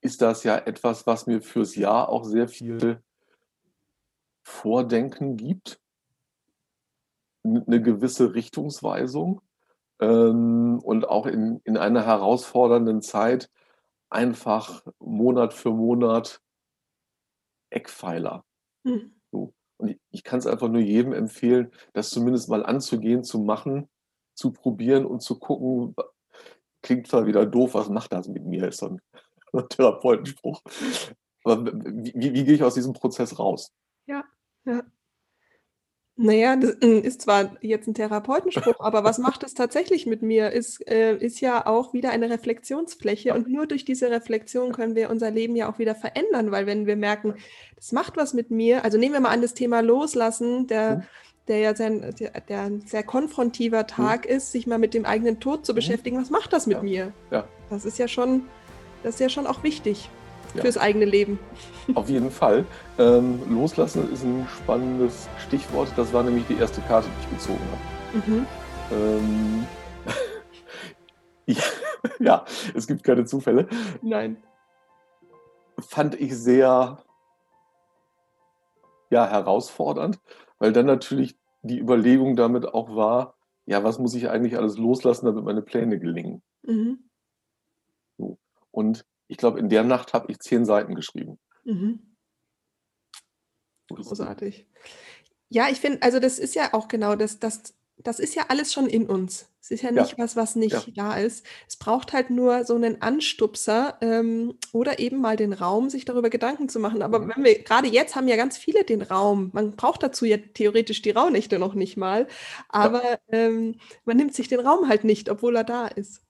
ist das ja etwas, was mir fürs Jahr auch sehr viel Vordenken gibt eine gewisse Richtungsweisung ähm, und auch in, in einer herausfordernden Zeit einfach Monat für Monat Eckpfeiler. Mhm. So. Und ich, ich kann es einfach nur jedem empfehlen, das zumindest mal anzugehen, zu machen, zu probieren und zu gucken, klingt zwar wieder doof, was macht das mit mir, ist so ein, ein Therapeutenspruch. Aber wie, wie, wie gehe ich aus diesem Prozess raus? Ja, ja. Naja, das hm, ist zwar jetzt ein Therapeutenspruch, aber was macht es tatsächlich mit mir, ist, äh, ist ja auch wieder eine Reflexionsfläche und nur durch diese Reflexion können wir unser Leben ja auch wieder verändern, weil wenn wir merken, das macht was mit mir, also nehmen wir mal an das Thema Loslassen, der, der ja sein, der, der ein sehr konfrontiver. Tag mhm. ist, sich mal mit dem eigenen Tod zu mhm. beschäftigen, was macht das mit ja. mir? Ja. das ist ja schon, das ist ja schon auch wichtig ja. fürs eigene Leben. Auf jeden Fall. Ähm, loslassen ist ein spannendes Stichwort. Das war nämlich die erste Karte, die ich gezogen habe. Mhm. Ähm, ja, ja, es gibt keine Zufälle. Nein. Fand ich sehr ja, herausfordernd, weil dann natürlich die Überlegung damit auch war, ja, was muss ich eigentlich alles loslassen, damit meine Pläne gelingen? Mhm. So. Und ich glaube, in der Nacht habe ich zehn Seiten geschrieben. Mhm. Großartig. Ja, ich finde, also das ist ja auch genau das, das, das ist ja alles schon in uns. Es ist ja nicht ja. was, was nicht ja. da ist. Es braucht halt nur so einen Anstupser ähm, oder eben mal den Raum, sich darüber Gedanken zu machen. Aber mhm. wenn wir gerade jetzt haben ja ganz viele den Raum. Man braucht dazu ja theoretisch die Rauhnächte noch nicht mal. Aber ja. ähm, man nimmt sich den Raum halt nicht, obwohl er da ist.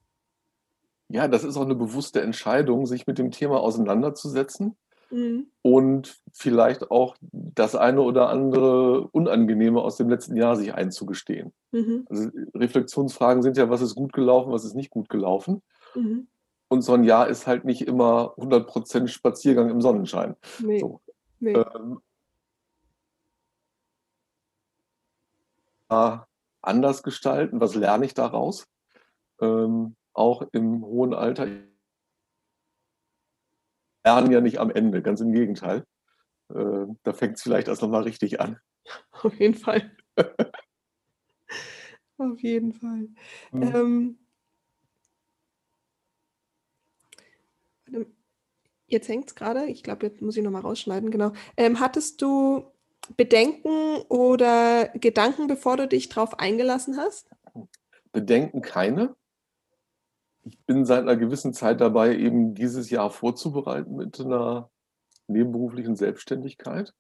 Ja, das ist auch eine bewusste Entscheidung, sich mit dem Thema auseinanderzusetzen mhm. und vielleicht auch das eine oder andere Unangenehme aus dem letzten Jahr sich einzugestehen. Mhm. Also Reflexionsfragen sind ja, was ist gut gelaufen, was ist nicht gut gelaufen. Mhm. Und so ein Jahr ist halt nicht immer 100% Spaziergang im Sonnenschein. Nee. So. Nee. Ähm, anders gestalten, was lerne ich daraus? Ähm, auch im hohen Alter lernen ja nicht am Ende, ganz im Gegenteil. Äh, da fängt es vielleicht erst nochmal richtig an. Auf jeden Fall. Auf jeden Fall. Mhm. Ähm, jetzt hängt es gerade, ich glaube, jetzt muss ich nochmal rausschneiden, genau. Ähm, hattest du Bedenken oder Gedanken, bevor du dich darauf eingelassen hast? Bedenken keine ich bin seit einer gewissen Zeit dabei, eben dieses Jahr vorzubereiten mit einer nebenberuflichen Selbstständigkeit.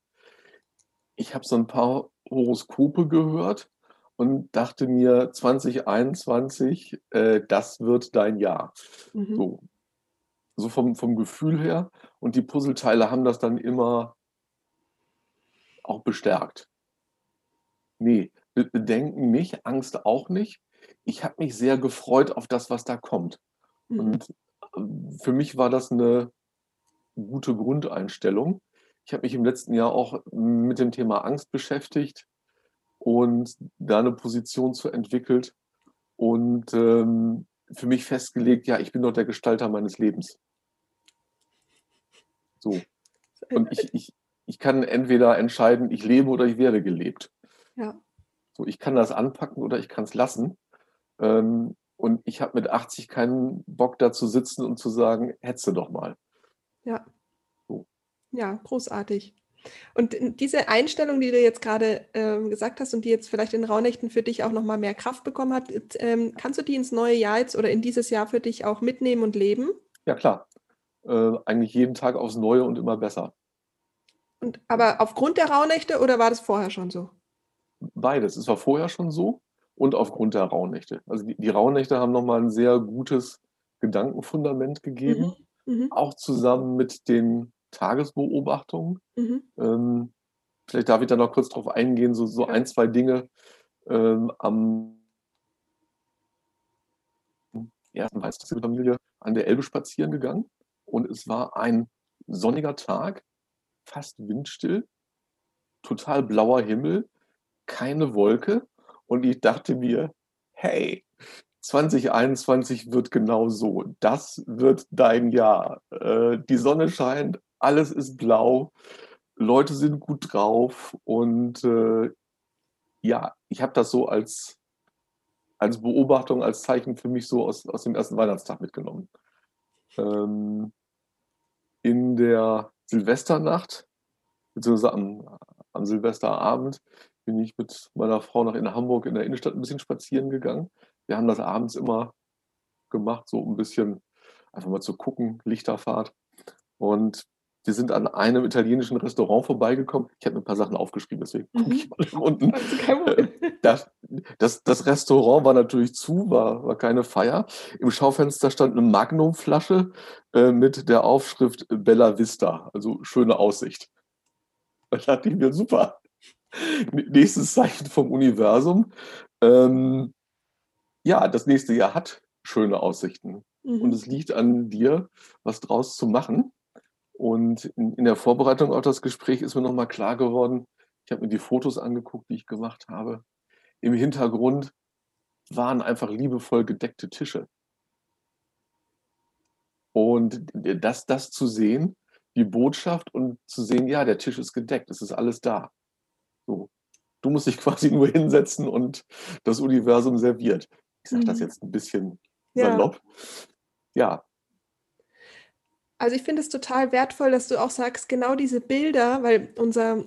Ich habe so ein paar Horoskope gehört und dachte mir, 2021, äh, das wird dein Jahr. Mhm. So, so vom, vom Gefühl her. Und die Puzzleteile haben das dann immer auch bestärkt. Nee, Bedenken nicht, Angst auch nicht ich habe mich sehr gefreut auf das, was da kommt. Mhm. Und äh, für mich war das eine gute Grundeinstellung. Ich habe mich im letzten Jahr auch mit dem Thema Angst beschäftigt und da eine Position zu entwickelt und ähm, für mich festgelegt, ja, ich bin doch der Gestalter meines Lebens. So. Und ich, ich, ich kann entweder entscheiden, ich lebe oder ich werde gelebt. Ja. So, ich kann das anpacken oder ich kann es lassen. Ähm, und ich habe mit 80 keinen Bock da zu sitzen und zu sagen, hetze doch mal. Ja. So. Ja, großartig. Und diese Einstellung, die du jetzt gerade ähm, gesagt hast und die jetzt vielleicht in Raunächten für dich auch nochmal mehr Kraft bekommen hat, ähm, kannst du die ins neue Jahr jetzt oder in dieses Jahr für dich auch mitnehmen und leben? Ja, klar. Äh, eigentlich jeden Tag aufs Neue und immer besser. Und, aber aufgrund der Raunächte oder war das vorher schon so? Beides. Es war vorher schon so und aufgrund der Rauhnächte. Also die, die Rauhnächte haben nochmal ein sehr gutes Gedankenfundament gegeben, mhm. Mhm. auch zusammen mit den Tagesbeobachtungen. Mhm. Ähm, vielleicht darf ich da noch kurz drauf eingehen, so, so ein, zwei Dinge ähm, am ersten Weihnachtstag mit der Familie an der Elbe spazieren gegangen und es war ein sonniger Tag, fast windstill, total blauer Himmel, keine Wolke und ich dachte mir, hey, 2021 wird genau so. Das wird dein Jahr. Äh, die Sonne scheint, alles ist blau, Leute sind gut drauf und äh, ja, ich habe das so als, als Beobachtung, als Zeichen für mich so aus, aus dem ersten Weihnachtstag mitgenommen. Ähm, in der Silvesternacht, beziehungsweise am, am Silvesterabend, bin ich mit meiner Frau nach in Hamburg in der Innenstadt ein bisschen spazieren gegangen. Wir haben das abends immer gemacht, so ein bisschen einfach mal zu gucken, Lichterfahrt. Und wir sind an einem italienischen Restaurant vorbeigekommen. Ich habe mir ein paar Sachen aufgeschrieben, deswegen gucke ich mhm. mal unten. Das, das, das, Restaurant war natürlich zu, war, war keine Feier. Im Schaufenster stand eine Magnumflasche äh, mit der Aufschrift Bella Vista, also schöne Aussicht. Da dachte ich mir, super, Nächstes Zeichen vom Universum. Ähm, ja, das nächste Jahr hat schöne Aussichten. Mhm. Und es liegt an dir, was draus zu machen. Und in, in der Vorbereitung auf das Gespräch ist mir nochmal klar geworden, ich habe mir die Fotos angeguckt, die ich gemacht habe. Im Hintergrund waren einfach liebevoll gedeckte Tische. Und das, das zu sehen, die Botschaft und zu sehen, ja, der Tisch ist gedeckt, es ist alles da. So. Du musst dich quasi nur hinsetzen und das Universum serviert. Ich sage das mhm. jetzt ein bisschen salopp. Ja, ja also ich finde es total wertvoll, dass du auch sagst, genau diese Bilder, weil unser,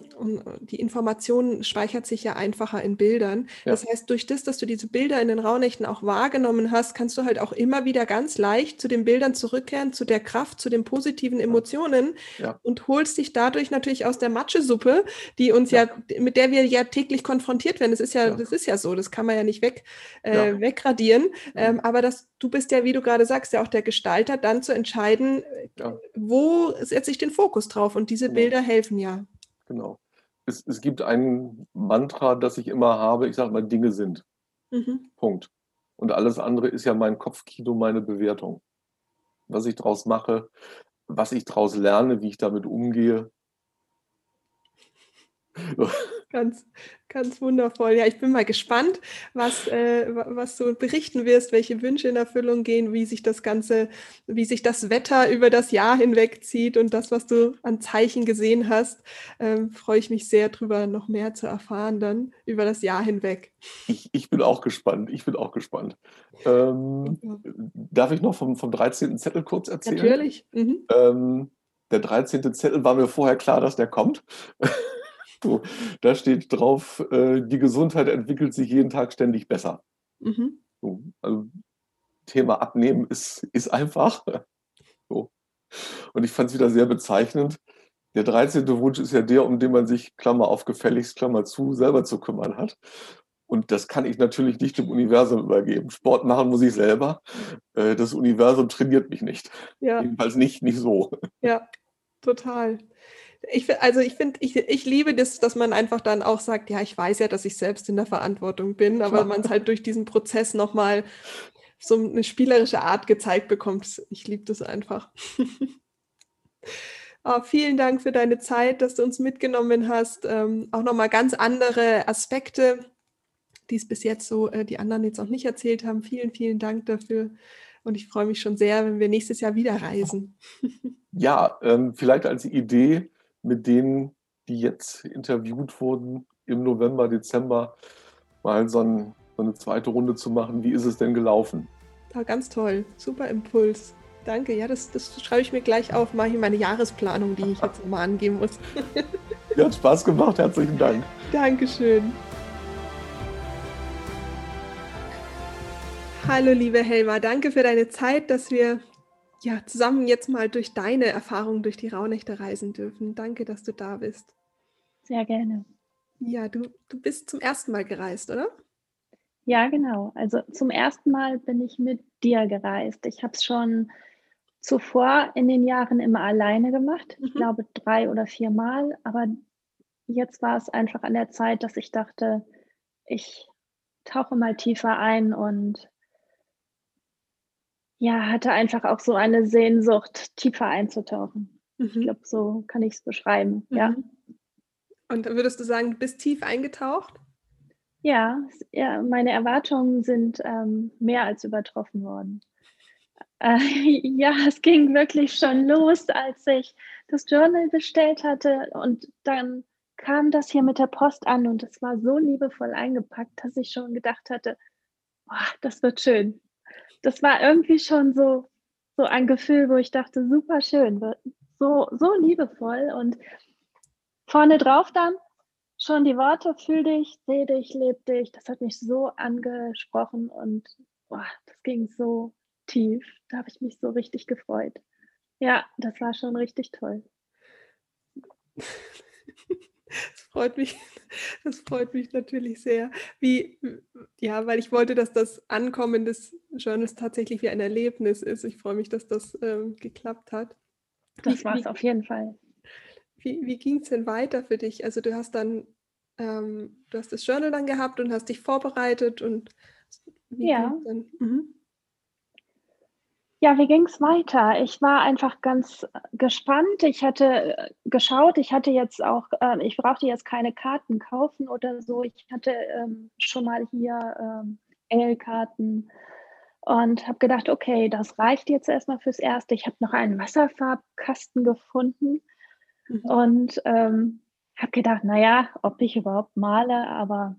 die Information speichert sich ja einfacher in Bildern. Ja. Das heißt, durch das, dass du diese Bilder in den Rauhnächten auch wahrgenommen hast, kannst du halt auch immer wieder ganz leicht zu den Bildern zurückkehren, zu der Kraft, zu den positiven Emotionen ja. und holst dich dadurch natürlich aus der Matschesuppe, die uns ja. ja, mit der wir ja täglich konfrontiert werden. Das ist ja, das ist ja so, das kann man ja nicht weg, äh, wegradieren. Ähm, aber das, du bist ja, wie du gerade sagst, ja auch der Gestalter, dann zu entscheiden, ja. wo setze ich den Fokus drauf? Und diese genau. Bilder helfen ja. Genau. Es, es gibt ein Mantra, das ich immer habe, ich sage mal, Dinge sind. Mhm. Punkt. Und alles andere ist ja mein Kopfkino, meine Bewertung. Was ich daraus mache, was ich daraus lerne, wie ich damit umgehe. Ganz, ganz wundervoll. Ja, ich bin mal gespannt, was, äh, was du berichten wirst, welche Wünsche in Erfüllung gehen, wie sich das Ganze, wie sich das Wetter über das Jahr hinweg zieht und das, was du an Zeichen gesehen hast. Ähm, freue ich mich sehr drüber, noch mehr zu erfahren dann über das Jahr hinweg. Ich, ich bin auch gespannt. Ich bin auch gespannt. Ähm, ja. Darf ich noch vom, vom 13. Zettel kurz erzählen? Natürlich. Mhm. Ähm, der 13. Zettel war mir vorher klar, dass der kommt. So, da steht drauf, äh, die Gesundheit entwickelt sich jeden Tag ständig besser. Mhm. So, also Thema Abnehmen ist, ist einfach. So. Und ich fand es wieder sehr bezeichnend. Der 13. Wunsch ist ja der, um den man sich, Klammer auf, gefälligst, Klammer zu, selber zu kümmern hat. Und das kann ich natürlich nicht dem Universum übergeben. Sport machen muss ich selber. Äh, das Universum trainiert mich nicht. Ja. Jedenfalls nicht, nicht so. Ja, total. Ich, also ich finde, ich, ich liebe das, dass man einfach dann auch sagt, ja, ich weiß ja, dass ich selbst in der Verantwortung bin, aber man es halt durch diesen Prozess nochmal so eine spielerische Art gezeigt bekommt. Ich liebe das einfach. oh, vielen Dank für deine Zeit, dass du uns mitgenommen hast. Ähm, auch nochmal ganz andere Aspekte, die es bis jetzt so äh, die anderen jetzt auch nicht erzählt haben. Vielen, vielen Dank dafür. Und ich freue mich schon sehr, wenn wir nächstes Jahr wieder reisen. ja, ähm, vielleicht als Idee, mit denen, die jetzt interviewt wurden, im November, Dezember mal so, ein, so eine zweite Runde zu machen. Wie ist es denn gelaufen? Ja, ganz toll. Super Impuls. Danke. Ja, das, das schreibe ich mir gleich auf. Mache ich meine Jahresplanung, die ich jetzt mal angeben muss. ja, hat Spaß gemacht. Herzlichen Dank. Dankeschön. Hallo, liebe Helma. Danke für deine Zeit, dass wir ja, zusammen jetzt mal durch deine Erfahrungen durch die Rauhnächte reisen dürfen. Danke, dass du da bist. Sehr gerne. Ja, du, du bist zum ersten Mal gereist, oder? Ja, genau. Also zum ersten Mal bin ich mit dir gereist. Ich habe es schon zuvor in den Jahren immer alleine gemacht. Ich mhm. glaube drei oder vier Mal. Aber jetzt war es einfach an der Zeit, dass ich dachte, ich tauche mal tiefer ein und ja, hatte einfach auch so eine Sehnsucht, tiefer einzutauchen. Mhm. Ich glaube, so kann ich es beschreiben, mhm. ja. Und würdest du sagen, du bist tief eingetaucht? Ja, ja meine Erwartungen sind ähm, mehr als übertroffen worden. Äh, ja, es ging wirklich schon los, als ich das Journal bestellt hatte und dann kam das hier mit der Post an und es war so liebevoll eingepackt, dass ich schon gedacht hatte, boah, das wird schön das war irgendwie schon so, so ein Gefühl, wo ich dachte, super schön, so, so liebevoll. Und vorne drauf dann schon die Worte, fühl dich, seh dich, leb dich. Das hat mich so angesprochen und boah, das ging so tief. Da habe ich mich so richtig gefreut. Ja, das war schon richtig toll. Das freut mich, das freut mich natürlich sehr. Wie, ja, weil ich wollte, dass das Ankommen des Journals tatsächlich wie ein Erlebnis ist. Ich freue mich, dass das ähm, geklappt hat. Das war es auf jeden Fall. Wie, wie ging es denn weiter für dich? Also du hast dann, ähm, du hast das Journal dann gehabt und hast dich vorbereitet und ja. Mhm. Ja, wie ging es weiter? Ich war einfach ganz gespannt. Ich hatte äh, geschaut, ich hatte jetzt auch, äh, ich brauchte jetzt keine Karten kaufen oder so. Ich hatte ähm, schon mal hier ähm, L-Karten und habe gedacht, okay, das reicht jetzt erstmal fürs Erste. Ich habe noch einen Wasserfarbkasten gefunden mhm. und ähm, habe gedacht, naja, ob ich überhaupt male, aber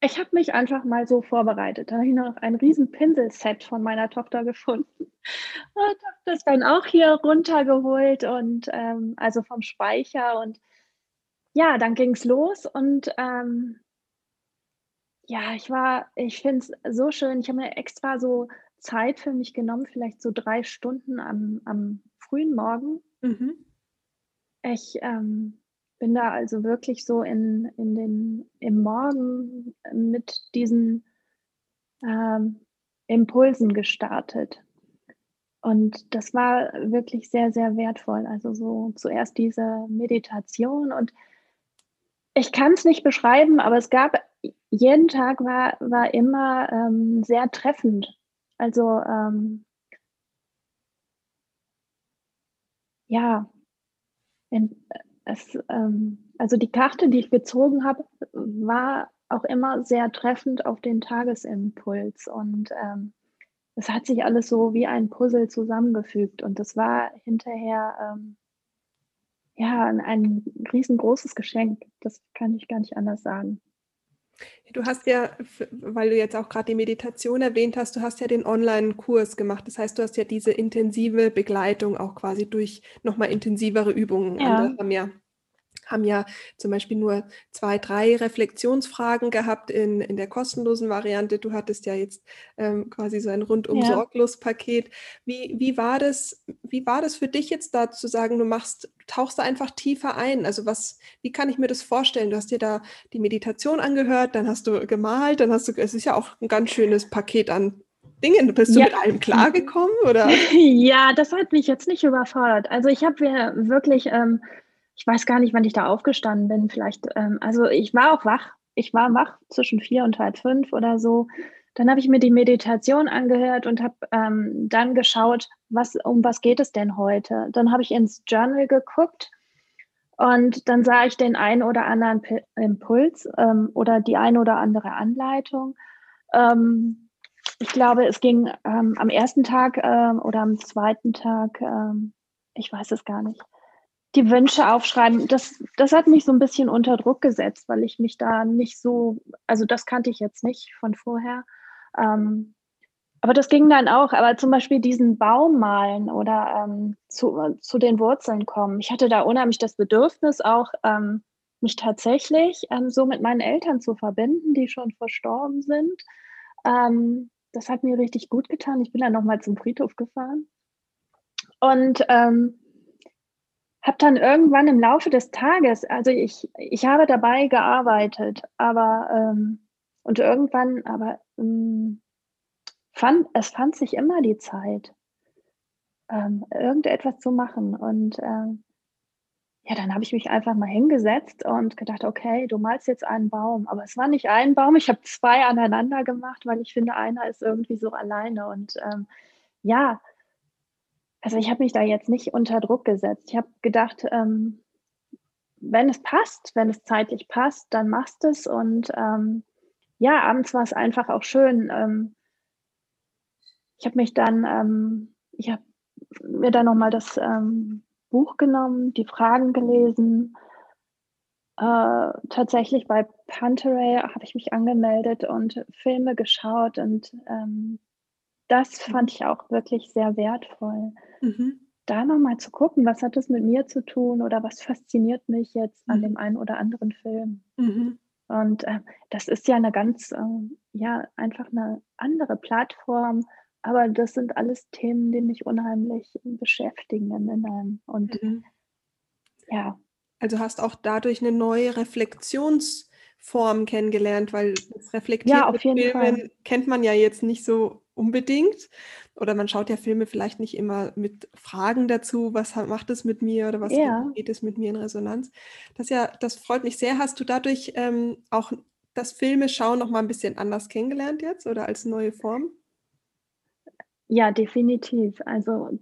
ich habe mich einfach mal so vorbereitet. Da habe ich noch ein riesen Pinselset von meiner Tochter gefunden und habe das dann auch hier runtergeholt und ähm, also vom Speicher und ja, dann ging es los und ähm, ja, ich war, ich finde es so schön. Ich habe mir extra so Zeit für mich genommen, vielleicht so drei Stunden am, am frühen Morgen. Mhm. Ich ähm, bin da also wirklich so in, in den, im Morgen mit diesen ähm, Impulsen gestartet. Und das war wirklich sehr, sehr wertvoll. Also so zuerst diese Meditation und ich kann es nicht beschreiben, aber es gab, jeden Tag war, war immer ähm, sehr treffend. Also ähm, ja, in, es, ähm, also die Karte, die ich gezogen habe, war auch immer sehr treffend auf den Tagesimpuls und ähm, es hat sich alles so wie ein Puzzle zusammengefügt und das war hinterher ähm, ja ein, ein riesengroßes Geschenk. Das kann ich gar nicht anders sagen. Du hast ja, weil du jetzt auch gerade die Meditation erwähnt hast, du hast ja den Online-Kurs gemacht. Das heißt, du hast ja diese intensive Begleitung auch quasi durch nochmal intensivere Übungen. Ja. Ja haben ja zum Beispiel nur zwei, drei Reflexionsfragen gehabt in, in der kostenlosen Variante. Du hattest ja jetzt ähm, quasi so ein rundum sorglos Paket. Wie, wie, war das, wie war das für dich jetzt da zu sagen, du machst, tauchst da einfach tiefer ein? Also was, wie kann ich mir das vorstellen? Du hast dir da die Meditation angehört, dann hast du gemalt, dann hast du, es ist ja auch ein ganz schönes Paket an Dingen. Bist du ja. mit allem klargekommen? Oder? Ja, das hat mich jetzt nicht überfordert. Also ich habe mir wirklich ähm, ich weiß gar nicht, wann ich da aufgestanden bin. Vielleicht, ähm, also ich war auch wach. Ich war wach zwischen vier und halb fünf oder so. Dann habe ich mir die Meditation angehört und habe ähm, dann geschaut, was, um was geht es denn heute. Dann habe ich ins Journal geguckt und dann sah ich den einen oder anderen P Impuls ähm, oder die eine oder andere Anleitung. Ähm, ich glaube, es ging ähm, am ersten Tag ähm, oder am zweiten Tag, ähm, ich weiß es gar nicht die Wünsche aufschreiben, das, das hat mich so ein bisschen unter Druck gesetzt, weil ich mich da nicht so, also das kannte ich jetzt nicht von vorher. Ähm, aber das ging dann auch, aber zum Beispiel diesen Baum malen oder ähm, zu, zu den Wurzeln kommen. Ich hatte da unheimlich das Bedürfnis auch, ähm, mich tatsächlich ähm, so mit meinen Eltern zu verbinden, die schon verstorben sind. Ähm, das hat mir richtig gut getan. Ich bin dann nochmal zum Friedhof gefahren. Und ähm, habe dann irgendwann im Laufe des Tages, also ich, ich habe dabei gearbeitet, aber ähm, und irgendwann, aber ähm, fand, es fand sich immer die Zeit, ähm, irgendetwas zu machen. Und ähm, ja, dann habe ich mich einfach mal hingesetzt und gedacht, okay, du malst jetzt einen Baum. Aber es war nicht ein Baum, ich habe zwei aneinander gemacht, weil ich finde, einer ist irgendwie so alleine. Und ähm, ja, also ich habe mich da jetzt nicht unter Druck gesetzt. Ich habe gedacht, ähm, wenn es passt, wenn es zeitlich passt, dann machst es. Und ähm, ja, abends war es einfach auch schön. Ähm, ich habe mich dann, ähm, ich habe mir dann nochmal das ähm, Buch genommen, die Fragen gelesen. Äh, tatsächlich bei Panteray habe ich mich angemeldet und Filme geschaut und ähm, das fand ich auch wirklich sehr wertvoll. Mhm. Da nochmal zu gucken, was hat das mit mir zu tun oder was fasziniert mich jetzt an mhm. dem einen oder anderen Film. Mhm. Und äh, das ist ja eine ganz, äh, ja, einfach eine andere Plattform, aber das sind alles Themen, die mich unheimlich beschäftigen im Inneren. Und mhm. ja. Also hast auch dadurch eine neue Reflexionsform kennengelernt, weil das Reflektieren ja, auf jeden Filmen Fall. kennt man ja jetzt nicht so unbedingt. Oder man schaut ja Filme vielleicht nicht immer mit Fragen dazu, was macht es mit mir oder was ja. geht es mit mir in Resonanz. Das ja, das freut mich sehr. Hast du dadurch ähm, auch das Filme schauen noch mal ein bisschen anders kennengelernt jetzt oder als neue Form? Ja, definitiv. Also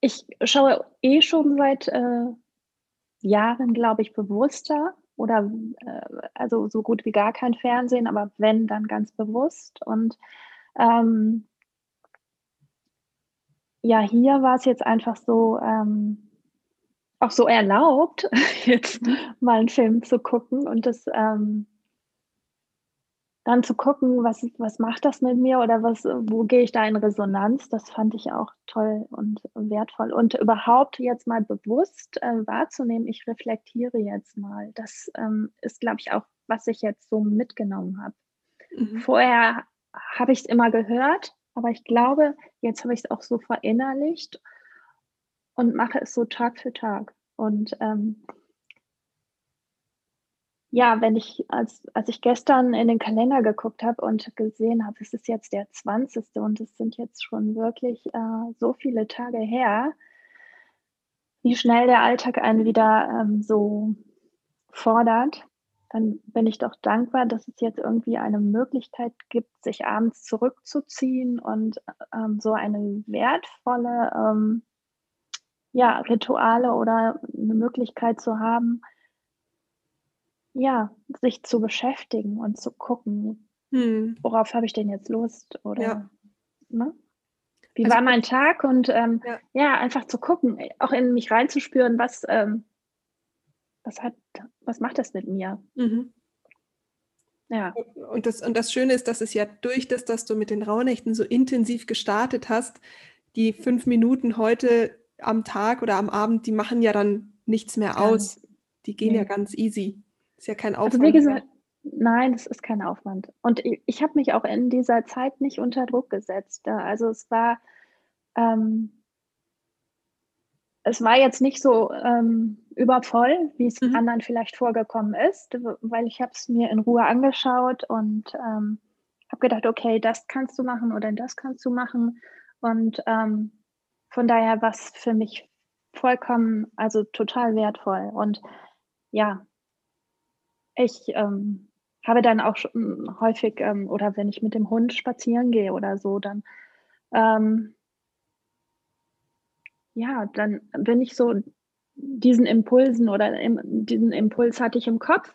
ich schaue eh schon seit äh, Jahren, glaube ich, bewusster oder äh, also so gut wie gar kein Fernsehen, aber wenn, dann ganz bewusst. Und ähm, ja, hier war es jetzt einfach so, ähm, auch so erlaubt, jetzt mal einen Film zu gucken und das ähm, dann zu gucken, was, was macht das mit mir oder was, wo gehe ich da in Resonanz, das fand ich auch toll und wertvoll. Und überhaupt jetzt mal bewusst äh, wahrzunehmen, ich reflektiere jetzt mal. Das ähm, ist, glaube ich, auch, was ich jetzt so mitgenommen habe. Mhm. Vorher habe ich es immer gehört, aber ich glaube, jetzt habe ich es auch so verinnerlicht und mache es so Tag für Tag. Und ähm, ja, wenn ich, als, als ich gestern in den Kalender geguckt habe und gesehen habe, es ist jetzt der 20. und es sind jetzt schon wirklich äh, so viele Tage her, wie schnell der Alltag einen wieder ähm, so fordert, dann bin ich doch dankbar, dass es jetzt irgendwie eine Möglichkeit gibt, sich abends zurückzuziehen und ähm, so eine wertvolle ähm, ja, Rituale oder eine Möglichkeit zu haben, ja, sich zu beschäftigen und zu gucken, hm. worauf habe ich denn jetzt Lust oder ja. ne? Wie also, war mein Tag und ähm, ja. ja. einfach zu gucken, auch in mich reinzuspüren, was, ähm, was hat, was macht das mit mir? Mhm. Ja. Und das, und das Schöne ist, dass es ja durch das, dass du mit den Rauhnächten so intensiv gestartet hast, die fünf Minuten heute am Tag oder am Abend, die machen ja dann nichts mehr aus. Die gehen nee. ja ganz easy. Ist ja kein Aufwand. Also wie gesagt, nein, es ist kein Aufwand. Und ich, ich habe mich auch in dieser Zeit nicht unter Druck gesetzt. Also es war, ähm, es war jetzt nicht so ähm, übervoll, wie es mhm. anderen vielleicht vorgekommen ist, weil ich habe es mir in Ruhe angeschaut und ähm, habe gedacht, okay, das kannst du machen oder das kannst du machen. Und ähm, von daher war es für mich vollkommen, also total wertvoll. Und ja, ich ähm, habe dann auch schon häufig, ähm, oder wenn ich mit dem Hund spazieren gehe oder so, dann ähm, ja, dann bin ich so diesen Impulsen oder im, diesen Impuls hatte ich im Kopf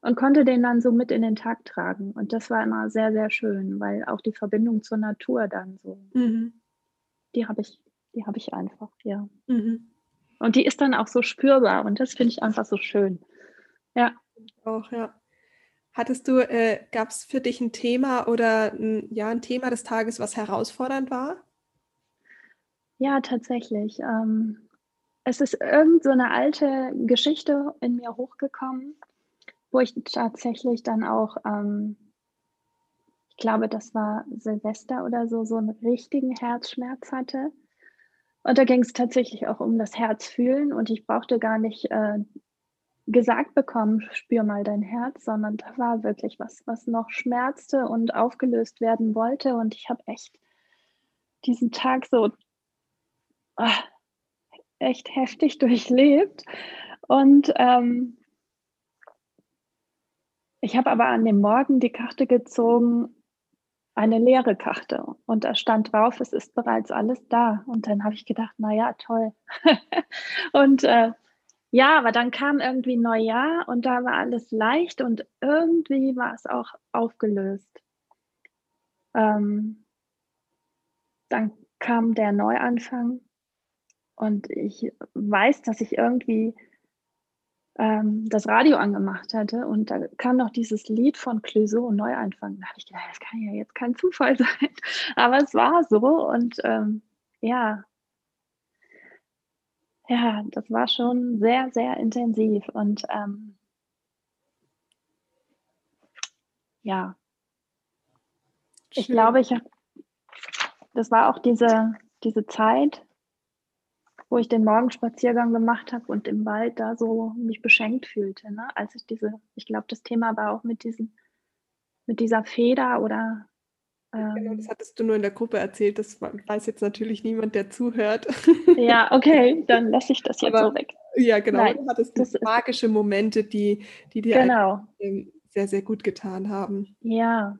und konnte den dann so mit in den Tag tragen. Und das war immer sehr, sehr schön, weil auch die Verbindung zur Natur dann so, mhm. die habe ich, die habe ich einfach, ja. Mhm. Und die ist dann auch so spürbar und das finde ich einfach so schön. Ja auch, ja. Hattest du, äh, gab es für dich ein Thema oder ein, ja, ein Thema des Tages, was herausfordernd war? Ja, tatsächlich. Ähm, es ist irgend so eine alte Geschichte in mir hochgekommen, wo ich tatsächlich dann auch, ähm, ich glaube, das war Silvester oder so, so einen richtigen Herzschmerz hatte. Und da ging es tatsächlich auch um das Herzfühlen und ich brauchte gar nicht äh, gesagt bekommen, spür mal dein Herz, sondern da war wirklich was, was noch schmerzte und aufgelöst werden wollte. Und ich habe echt diesen Tag so ach, echt heftig durchlebt. Und ähm, ich habe aber an dem Morgen die Karte gezogen, eine leere Karte. Und da stand drauf, es ist bereits alles da. Und dann habe ich gedacht, naja, toll. und äh, ja, aber dann kam irgendwie Neujahr und da war alles leicht und irgendwie war es auch aufgelöst. Ähm, dann kam der Neuanfang und ich weiß, dass ich irgendwie ähm, das Radio angemacht hatte und da kam noch dieses Lied von Clouseau, Neuanfang. Da habe ich gedacht, das kann ja jetzt kein Zufall sein. Aber es war so und ähm, ja, ja, das war schon sehr, sehr intensiv und ähm, ja, ich glaube, ich das war auch diese, diese Zeit, wo ich den Morgenspaziergang gemacht habe und im Wald da so mich beschenkt fühlte, ne? als ich diese, ich glaube, das Thema war auch mit diesem, mit dieser Feder oder Genau, das ähm. hattest du nur in der Gruppe erzählt. Das weiß jetzt natürlich niemand, der zuhört. Ja, okay, dann lasse ich das jetzt Aber, so weg. Ja, genau. Nein, du hattest das magische Momente, die, die dir genau. sehr, sehr gut getan haben. Ja.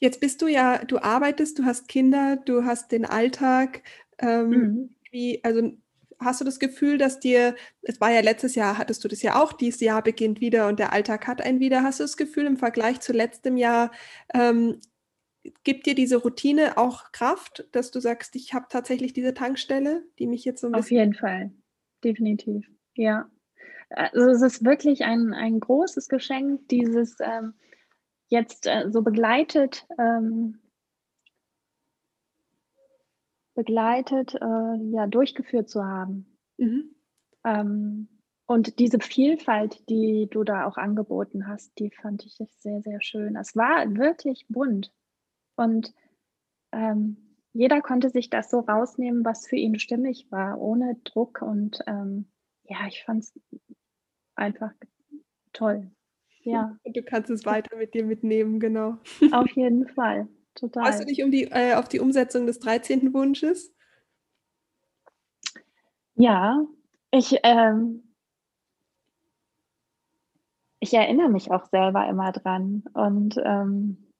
Jetzt bist du ja, du arbeitest, du hast Kinder, du hast den Alltag. Ähm, mhm. Wie, also hast du das Gefühl, dass dir, es war ja letztes Jahr, hattest du das ja auch, dieses Jahr beginnt wieder und der Alltag hat einen wieder. Hast du das Gefühl, im Vergleich zu letztem Jahr, ähm, gibt dir diese Routine auch Kraft, dass du sagst, ich habe tatsächlich diese Tankstelle, die mich jetzt so ein bisschen. Auf jeden Fall, definitiv, ja. Also es ist wirklich ein, ein großes Geschenk, dieses ähm, jetzt äh, so begleitet ähm, begleitet, äh, ja, durchgeführt zu haben. Mhm. Ähm, und diese Vielfalt, die du da auch angeboten hast, die fand ich sehr, sehr schön. Es war wirklich bunt. Und ähm, jeder konnte sich das so rausnehmen, was für ihn stimmig war, ohne Druck. Und ähm, ja, ich fand es einfach toll. Ja. Und du kannst es weiter mit dir mitnehmen, genau. Auf jeden Fall. Total. Hast du dich um die, äh, auf die Umsetzung des 13. Wunsches? Ja, ich, ähm, ich erinnere mich auch selber immer dran. Und ähm,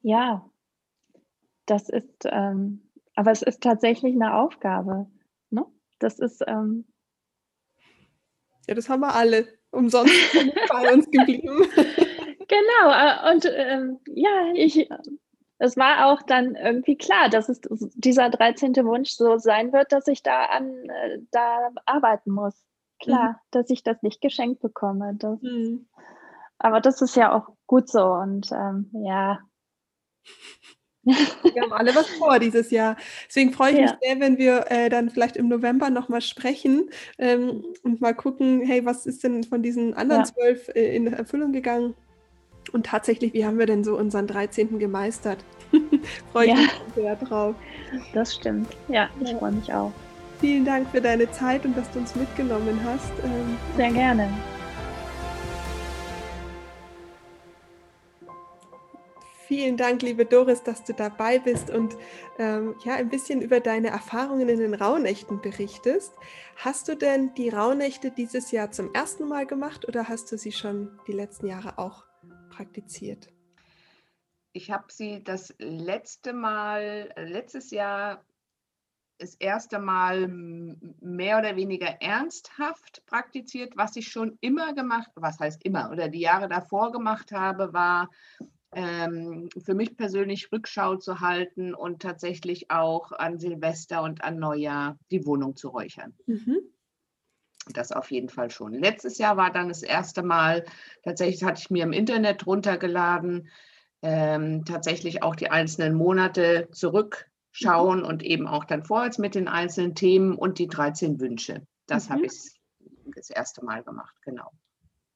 ja, das ist, ähm, aber es ist tatsächlich eine Aufgabe. Ne? Das ist. Ähm, ja, das haben wir alle umsonst bei uns geblieben. Genau, äh, und ähm, ja, ich, es war auch dann irgendwie klar, dass es dieser 13. Wunsch so sein wird, dass ich da an äh, da arbeiten muss. Klar, mhm. dass ich das nicht geschenkt bekomme. Das, mhm. Aber das ist ja auch gut so und ähm, ja. Wir haben alle was vor dieses Jahr. Deswegen freue ich ja. mich sehr, wenn wir äh, dann vielleicht im November nochmal sprechen ähm, und mal gucken, hey, was ist denn von diesen anderen zwölf ja. äh, in Erfüllung gegangen? Und tatsächlich, wie haben wir denn so unseren 13. gemeistert? freue ich ja. mich sehr drauf. Das stimmt. Ja, ich freue mich auch. Vielen Dank für deine Zeit und dass du uns mitgenommen hast. Ähm, sehr gerne. Vielen Dank, liebe Doris, dass du dabei bist und ähm, ja, ein bisschen über deine Erfahrungen in den Rauhnächten berichtest. Hast du denn die Rauhnächte dieses Jahr zum ersten Mal gemacht oder hast du sie schon die letzten Jahre auch praktiziert? Ich habe sie das letzte Mal, äh, letztes Jahr das erste Mal mehr oder weniger ernsthaft praktiziert. Was ich schon immer gemacht, was heißt immer, oder die Jahre davor gemacht habe, war ähm, für mich persönlich Rückschau zu halten und tatsächlich auch an Silvester und an Neujahr die Wohnung zu räuchern. Mhm. Das auf jeden Fall schon. Letztes Jahr war dann das erste Mal, tatsächlich hatte ich mir im Internet runtergeladen, ähm, tatsächlich auch die einzelnen Monate zurückschauen mhm. und eben auch dann vorwärts mit den einzelnen Themen und die 13 Wünsche. Das mhm. habe ich das erste Mal gemacht, genau.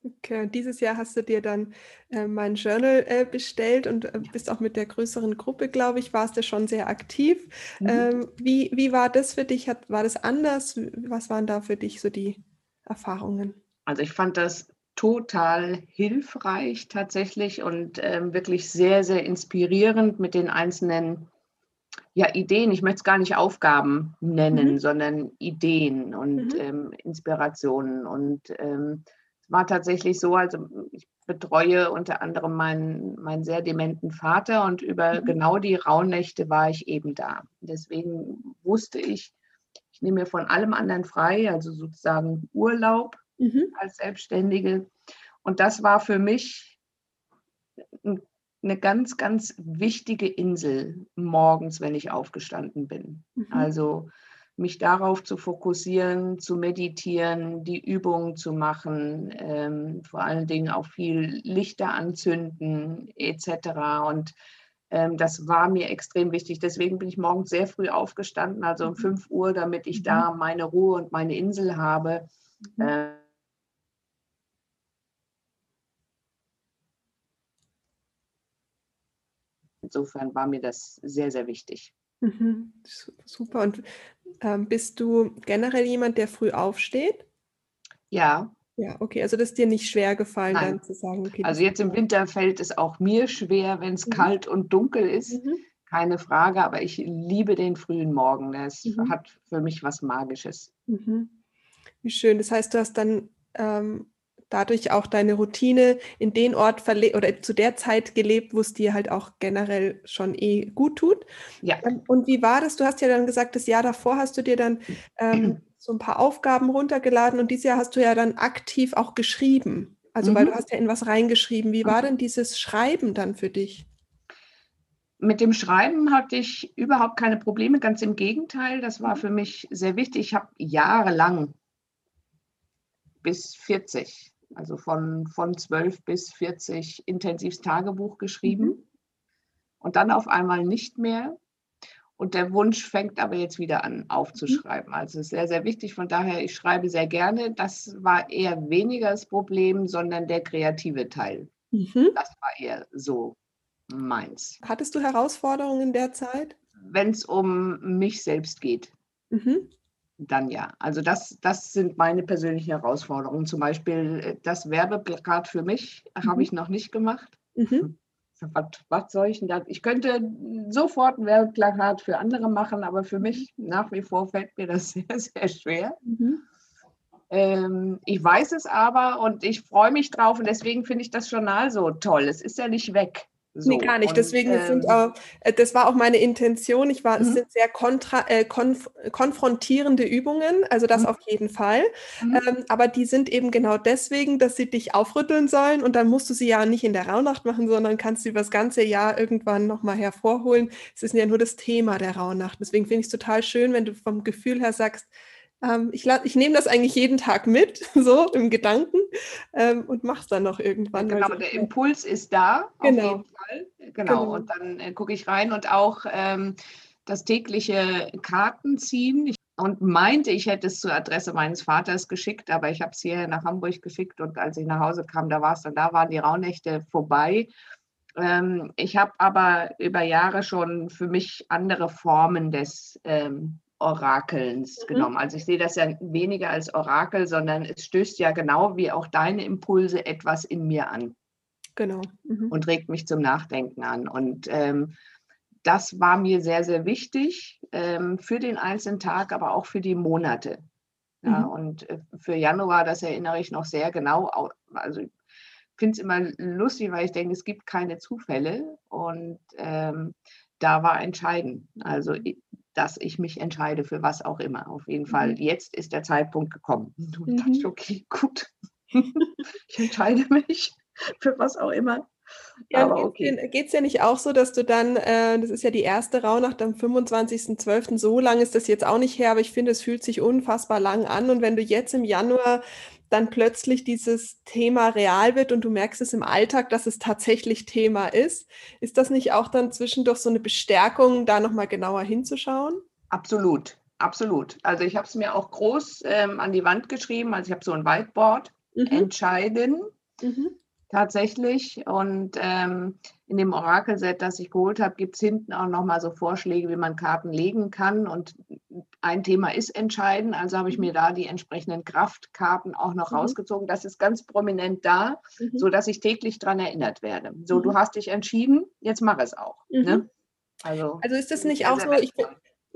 Okay, dieses Jahr hast du dir dann äh, mein Journal äh, bestellt und äh, bist auch mit der größeren Gruppe, glaube ich, warst du schon sehr aktiv. Mhm. Ähm, wie, wie war das für dich? Hat, war das anders? Was waren da für dich so die Erfahrungen? Also ich fand das total hilfreich tatsächlich und ähm, wirklich sehr, sehr inspirierend mit den einzelnen ja, Ideen. Ich möchte es gar nicht Aufgaben nennen, mhm. sondern Ideen und mhm. ähm, Inspirationen und ähm, war tatsächlich so, also ich betreue unter anderem meinen, meinen sehr dementen Vater und über mhm. genau die Rauhnächte war ich eben da. Deswegen wusste ich, ich nehme mir von allem anderen frei, also sozusagen Urlaub mhm. als Selbstständige. Und das war für mich eine ganz, ganz wichtige Insel morgens, wenn ich aufgestanden bin. Mhm. Also mich darauf zu fokussieren, zu meditieren, die Übungen zu machen, ähm, vor allen Dingen auch viel Lichter anzünden etc. Und ähm, das war mir extrem wichtig. Deswegen bin ich morgens sehr früh aufgestanden, also um 5 mhm. Uhr, damit ich mhm. da meine Ruhe und meine Insel habe. Mhm. Äh, Insofern war mir das sehr, sehr wichtig. Mhm, super. Und ähm, bist du generell jemand, der früh aufsteht? Ja. Ja, okay. Also das ist dir nicht schwer gefallen, Nein. dann zu sagen, okay. Also jetzt im Winter fällt es auch mir schwer, wenn es mhm. kalt und dunkel ist. Mhm. Keine Frage, aber ich liebe den frühen Morgen. Das mhm. hat für mich was Magisches. Mhm. Wie schön. Das heißt, du hast dann ähm, dadurch auch deine Routine in den Ort verlegt oder zu der Zeit gelebt, wo es dir halt auch generell schon eh gut tut. Ja. Ähm, und wie war das? Du hast ja dann gesagt, das Jahr davor hast du dir dann ähm, so ein paar Aufgaben runtergeladen und dieses Jahr hast du ja dann aktiv auch geschrieben. Also mhm. weil du hast ja in was reingeschrieben. Wie war denn dieses Schreiben dann für dich? Mit dem Schreiben hatte ich überhaupt keine Probleme, ganz im Gegenteil. Das war für mich sehr wichtig. Ich habe jahrelang bis 40, also von, von 12 bis 40 intensivs Tagebuch geschrieben mhm. und dann auf einmal nicht mehr. Und der Wunsch fängt aber jetzt wieder an aufzuschreiben. Mhm. Also es ist sehr, sehr wichtig. Von daher, ich schreibe sehr gerne. Das war eher weniger das Problem, sondern der kreative Teil. Mhm. Das war eher so meins. Hattest du Herausforderungen in der Zeit? Wenn es um mich selbst geht, mhm. Dann ja. Also das, das sind meine persönlichen Herausforderungen. Zum Beispiel äh, das Werbeplakat für mich mhm. habe ich noch nicht gemacht. Mhm was, was soll ich denn da? Ich könnte sofort ein Werbeplakat für andere machen, aber für mich nach wie vor fällt mir das sehr, sehr schwer. Mhm. Ähm, ich weiß es aber und ich freue mich drauf und deswegen finde ich das Journal so toll. Es ist ja nicht weg. So. Nee, gar nicht. Und, Deswegen ähm, sind auch, äh, das war auch meine Intention. Ich war, mhm. es sind sehr kontra, äh, konf konfrontierende Übungen, also das mhm. auf jeden Fall. Mhm. Ähm, aber die sind eben genau deswegen, dass sie dich aufrütteln sollen und dann musst du sie ja nicht in der Rauhnacht machen, sondern kannst sie über das ganze Jahr irgendwann nochmal hervorholen. Es ist ja nur das Thema der Rauhnacht. Deswegen finde ich es total schön, wenn du vom Gefühl her sagst, ähm, ich, ich nehme das eigentlich jeden Tag mit, so im Gedanken ähm, und mache es dann noch irgendwann. Genau, der Impuls ist da, genau. auf jeden Fall. Genau, genau. und dann äh, gucke ich rein und auch ähm, das tägliche Kartenziehen. Ich, und meinte, ich hätte es zur Adresse meines Vaters geschickt, aber ich habe es hierher nach Hamburg geschickt und als ich nach Hause kam, da war es dann, da waren die Rauhnächte vorbei. Ähm, ich habe aber über Jahre schon für mich andere Formen des ähm, Orakelns mhm. genommen. Also ich sehe das ja weniger als Orakel, sondern es stößt ja genau wie auch deine Impulse etwas in mir an. Genau. Mhm. Und regt mich zum Nachdenken an. Und ähm, das war mir sehr, sehr wichtig ähm, für den einzelnen Tag, aber auch für die Monate. Ja, mhm. Und äh, für Januar, das erinnere ich noch sehr genau. Also ich finde es immer lustig, weil ich denke, es gibt keine Zufälle. Und ähm, da war entscheidend. Also dass ich mich entscheide für was auch immer. Auf jeden Fall, mhm. jetzt ist der Zeitpunkt gekommen. Und mhm. dachte ich, okay, gut, ich entscheide mich für was auch immer. Ja, Aber okay. Geht es ja nicht auch so, dass du dann, äh, das ist ja die erste Rauhnacht am 25.12., so lang ist das jetzt auch nicht her, aber ich finde, es fühlt sich unfassbar lang an. Und wenn du jetzt im Januar dann plötzlich dieses Thema real wird und du merkst es im Alltag, dass es tatsächlich Thema ist. Ist das nicht auch dann zwischendurch so eine Bestärkung, da nochmal genauer hinzuschauen? Absolut, absolut. Also ich habe es mir auch groß ähm, an die Wand geschrieben, also ich habe so ein Whiteboard, mhm. entscheiden. Mhm tatsächlich. Und ähm, in dem Orakelset, das ich geholt habe, gibt es hinten auch nochmal so Vorschläge, wie man Karten legen kann. Und ein Thema ist entscheidend. Also habe ich mir da die entsprechenden Kraftkarten auch noch mhm. rausgezogen. Das ist ganz prominent da, mhm. sodass ich täglich daran erinnert werde. So, mhm. du hast dich entschieden, jetzt mach es auch. Ne? Mhm. Also, also ist das nicht auch so, ich,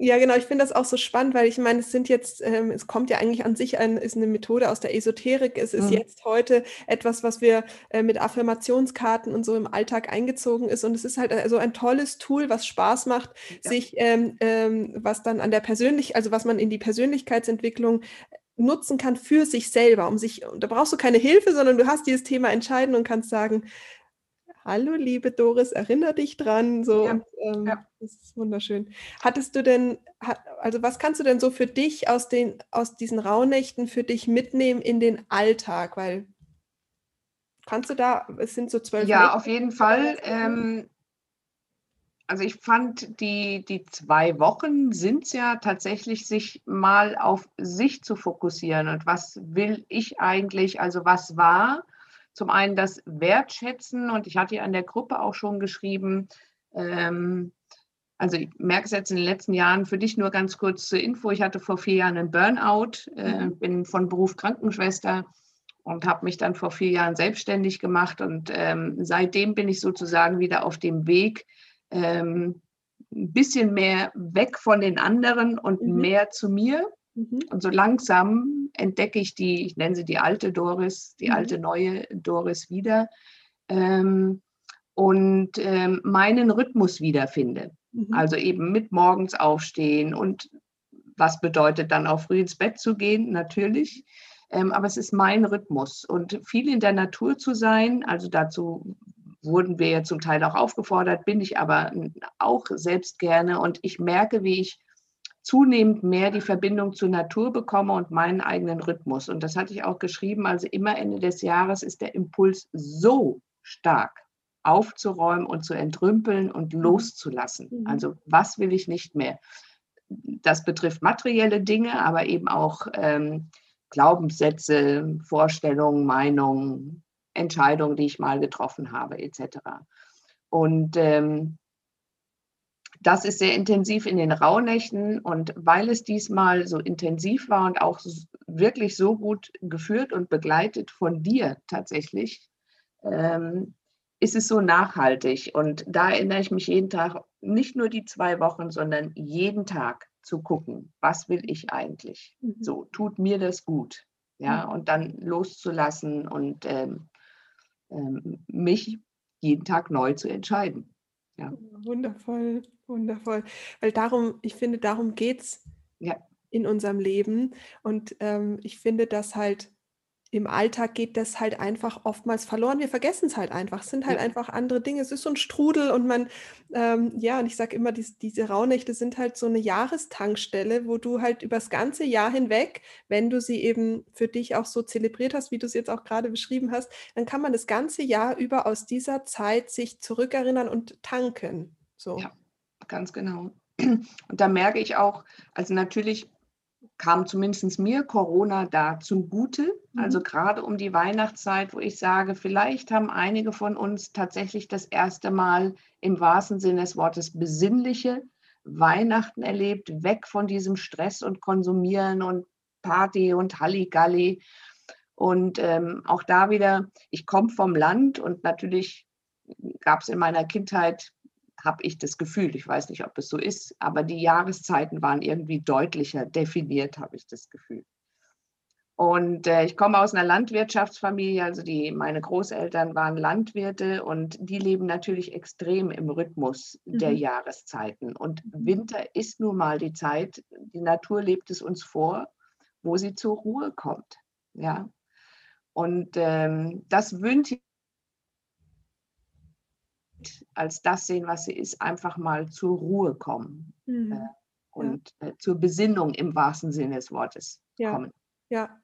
ja, genau. Ich finde das auch so spannend, weil ich meine, es sind jetzt, ähm, es kommt ja eigentlich an sich ein, ist eine Methode aus der Esoterik. Es ist mhm. jetzt heute etwas, was wir äh, mit Affirmationskarten und so im Alltag eingezogen ist. Und es ist halt also ein tolles Tool, was Spaß macht, ja. sich, ähm, ähm, was dann an der persönlich, also was man in die Persönlichkeitsentwicklung nutzen kann für sich selber, um sich, da brauchst du keine Hilfe, sondern du hast dieses Thema entscheiden und kannst sagen, hallo liebe Doris, erinnere dich dran. So, ja, und, ähm, ja. das ist wunderschön. Hattest du denn, also was kannst du denn so für dich aus, den, aus diesen Rauhnächten für dich mitnehmen in den Alltag? Weil kannst du da, es sind so zwölf. Ja, Nächte, auf jeden Fall. Ähm, also ich fand, die, die zwei Wochen sind es ja tatsächlich, sich mal auf sich zu fokussieren und was will ich eigentlich, also was war zum einen das Wertschätzen und ich hatte ja in der Gruppe auch schon geschrieben, ähm, also ich merke es jetzt in den letzten Jahren für dich nur ganz kurz zur Info. Ich hatte vor vier Jahren einen Burnout, äh, mhm. bin von Beruf Krankenschwester und habe mich dann vor vier Jahren selbstständig gemacht. Und ähm, seitdem bin ich sozusagen wieder auf dem Weg, ähm, ein bisschen mehr weg von den anderen und mhm. mehr zu mir. Mhm. Und so langsam entdecke ich die, ich nenne sie die alte Doris, die mhm. alte neue Doris wieder ähm, und ähm, meinen Rhythmus wiederfinde. Mhm. Also eben mit morgens aufstehen und was bedeutet dann auch früh ins Bett zu gehen, natürlich. Ähm, aber es ist mein Rhythmus und viel in der Natur zu sein, also dazu wurden wir ja zum Teil auch aufgefordert, bin ich aber auch selbst gerne und ich merke, wie ich zunehmend mehr die Verbindung zur Natur bekomme und meinen eigenen Rhythmus. Und das hatte ich auch geschrieben, also immer Ende des Jahres ist der Impuls so stark aufzuräumen und zu entrümpeln und mhm. loszulassen. Mhm. Also was will ich nicht mehr? Das betrifft materielle Dinge, aber eben auch ähm, Glaubenssätze, Vorstellungen, Meinungen, Entscheidungen, die ich mal getroffen habe, etc. Und ähm, das ist sehr intensiv in den Rauhnächten und weil es diesmal so intensiv war und auch wirklich so gut geführt und begleitet von dir tatsächlich, ähm, ist es so nachhaltig. Und da erinnere ich mich jeden Tag, nicht nur die zwei Wochen, sondern jeden Tag zu gucken, was will ich eigentlich? Mhm. So, tut mir das gut? Ja, mhm. und dann loszulassen und ähm, ähm, mich jeden Tag neu zu entscheiden. Ja. Wundervoll, wundervoll. Weil darum, ich finde, darum geht es ja. in unserem Leben. Und ähm, ich finde, dass halt im Alltag geht das halt einfach oftmals verloren. Wir vergessen es halt einfach. Es sind halt ja. einfach andere Dinge. Es ist so ein Strudel und man, ähm, ja, und ich sage immer, dies, diese Rauhnächte sind halt so eine Jahrestankstelle, wo du halt übers ganze Jahr hinweg, wenn du sie eben für dich auch so zelebriert hast, wie du es jetzt auch gerade beschrieben hast, dann kann man das ganze Jahr über aus dieser Zeit sich zurückerinnern und tanken. So. Ja, ganz genau. Und da merke ich auch, also natürlich kam zumindest mir Corona da zugute. Mhm. Also gerade um die Weihnachtszeit, wo ich sage, vielleicht haben einige von uns tatsächlich das erste Mal im wahrsten Sinne des Wortes besinnliche Weihnachten erlebt, weg von diesem Stress und Konsumieren und Party und Halligalli. Und ähm, auch da wieder, ich komme vom Land und natürlich gab es in meiner Kindheit habe ich das Gefühl, ich weiß nicht, ob es so ist, aber die Jahreszeiten waren irgendwie deutlicher definiert, habe ich das Gefühl. Und äh, ich komme aus einer Landwirtschaftsfamilie, also die, meine Großeltern waren Landwirte und die leben natürlich extrem im Rhythmus mhm. der Jahreszeiten. Und Winter ist nun mal die Zeit, die Natur lebt es uns vor, wo sie zur Ruhe kommt. Ja. Und ähm, das wünsche als das sehen, was sie ist, einfach mal zur Ruhe kommen mhm. äh, und ja. äh, zur Besinnung im wahrsten Sinne des Wortes ja. kommen. Ja,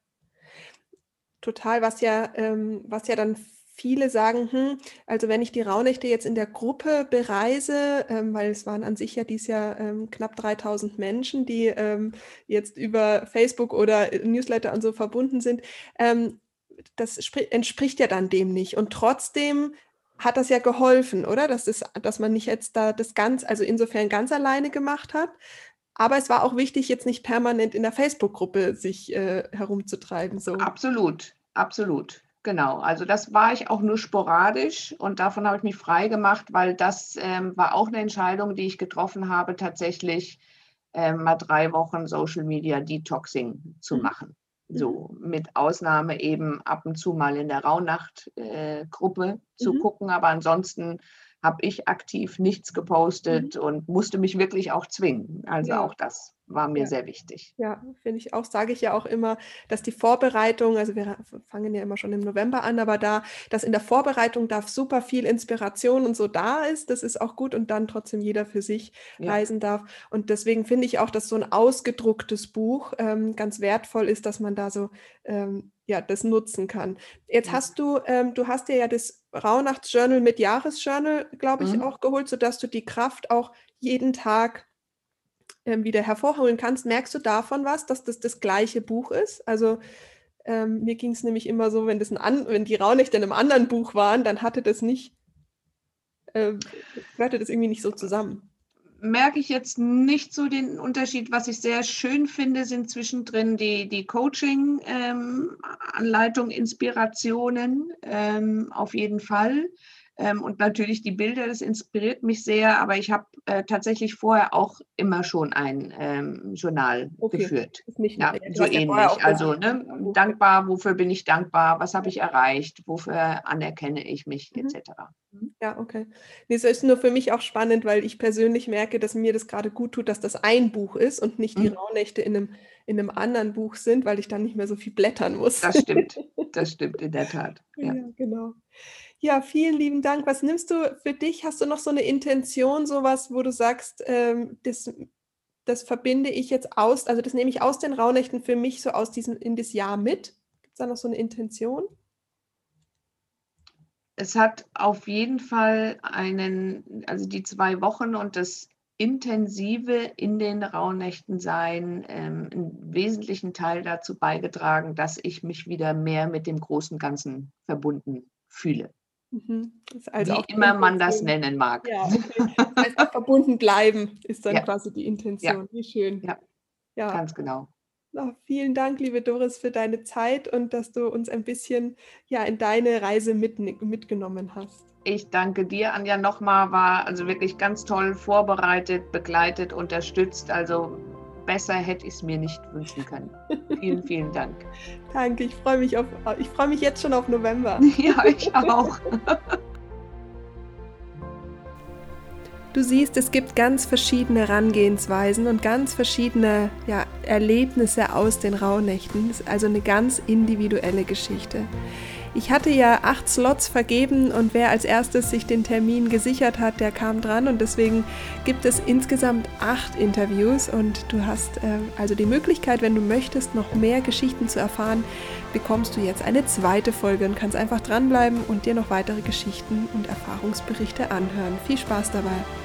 total, was ja, ähm, was ja dann viele sagen, hm, also wenn ich die Rauhnächte jetzt in der Gruppe bereise, ähm, weil es waren an sich ja dies Jahr ähm, knapp 3000 Menschen, die ähm, jetzt über Facebook oder Newsletter und so verbunden sind, ähm, das entspricht ja dann dem nicht. Und trotzdem hat das ja geholfen, oder? Dass, das, dass man nicht jetzt da das ganz, also insofern ganz alleine gemacht hat. Aber es war auch wichtig, jetzt nicht permanent in der Facebook-Gruppe sich äh, herumzutreiben. So. Absolut, absolut. Genau, also das war ich auch nur sporadisch und davon habe ich mich frei gemacht, weil das ähm, war auch eine Entscheidung, die ich getroffen habe, tatsächlich ähm, mal drei Wochen Social Media Detoxing zu mhm. machen. So, mhm. mit Ausnahme eben ab und zu mal in der Rauhnacht-Gruppe äh, zu mhm. gucken, aber ansonsten habe ich aktiv nichts gepostet mhm. und musste mich wirklich auch zwingen. Also ja. auch das war mir ja. sehr wichtig. Ja, finde ich auch, sage ich ja auch immer, dass die Vorbereitung, also wir fangen ja immer schon im November an, aber da, dass in der Vorbereitung da super viel Inspiration und so da ist, das ist auch gut und dann trotzdem jeder für sich ja. reisen darf. Und deswegen finde ich auch, dass so ein ausgedrucktes Buch ähm, ganz wertvoll ist, dass man da so ähm, ja, das nutzen kann. Jetzt hast du, ähm, du hast dir ja das Rauhnachtsjournal mit Jahresjournal, glaube ich, mhm. auch geholt, sodass du die Kraft auch jeden Tag ähm, wieder hervorholen kannst. Merkst du davon was, dass das das gleiche Buch ist? Also ähm, mir ging es nämlich immer so, wenn, das ein an, wenn die Rauhnächte in einem anderen Buch waren, dann hatte das nicht, äh, gehörte das irgendwie nicht so zusammen merke ich jetzt nicht so den Unterschied. Was ich sehr schön finde, sind zwischendrin die, die Coaching-Anleitung, ähm, Inspirationen ähm, auf jeden Fall. Ähm, und natürlich die Bilder, das inspiriert mich sehr, aber ich habe äh, tatsächlich vorher auch immer schon ein ähm, Journal okay. geführt. Nicht, ja, so ähnlich. Also ne, dankbar, wofür bin ich dankbar, was habe ich erreicht, wofür anerkenne ich mich, mhm. etc. Mhm. Ja, okay. Nee, so ist nur für mich auch spannend, weil ich persönlich merke, dass mir das gerade gut tut, dass das ein Buch ist und nicht die mhm. Rauhnächte in einem, in einem anderen Buch sind, weil ich dann nicht mehr so viel blättern muss. Das stimmt, das stimmt in der Tat. Ja, ja genau. Ja, vielen lieben Dank. Was nimmst du für dich? Hast du noch so eine Intention, sowas, wo du sagst, ähm, das, das verbinde ich jetzt aus, also das nehme ich aus den Rauhnächten für mich so aus diesem in das Jahr mit? Gibt es da noch so eine Intention? Es hat auf jeden Fall einen, also die zwei Wochen und das intensive in den Rauhnächten sein, ähm, einen wesentlichen Teil dazu beigetragen, dass ich mich wieder mehr mit dem großen Ganzen verbunden fühle. Mhm. Also Wie immer man das nennen mag. Ja, okay. Das heißt, verbunden bleiben ist dann ja. quasi die Intention. Ja. Wie schön. Ja. ja, ganz genau. Oh, vielen Dank, liebe Doris, für deine Zeit und dass du uns ein bisschen ja, in deine Reise mit, mitgenommen hast. Ich danke dir, Anja, nochmal. War also wirklich ganz toll vorbereitet, begleitet, unterstützt. Also besser hätte ich es mir nicht wünschen können. Vielen, vielen Dank. Danke, ich freue mich auf, ich freue mich jetzt schon auf November. Ja, ich auch. Du siehst, es gibt ganz verschiedene Herangehensweisen und ganz verschiedene ja, Erlebnisse aus den Rauhnächten. Das ist also eine ganz individuelle Geschichte. Ich hatte ja acht Slots vergeben und wer als erstes sich den Termin gesichert hat, der kam dran und deswegen gibt es insgesamt acht Interviews und du hast äh, also die Möglichkeit, wenn du möchtest, noch mehr Geschichten zu erfahren, bekommst du jetzt eine zweite Folge und kannst einfach dranbleiben und dir noch weitere Geschichten und Erfahrungsberichte anhören. Viel Spaß dabei!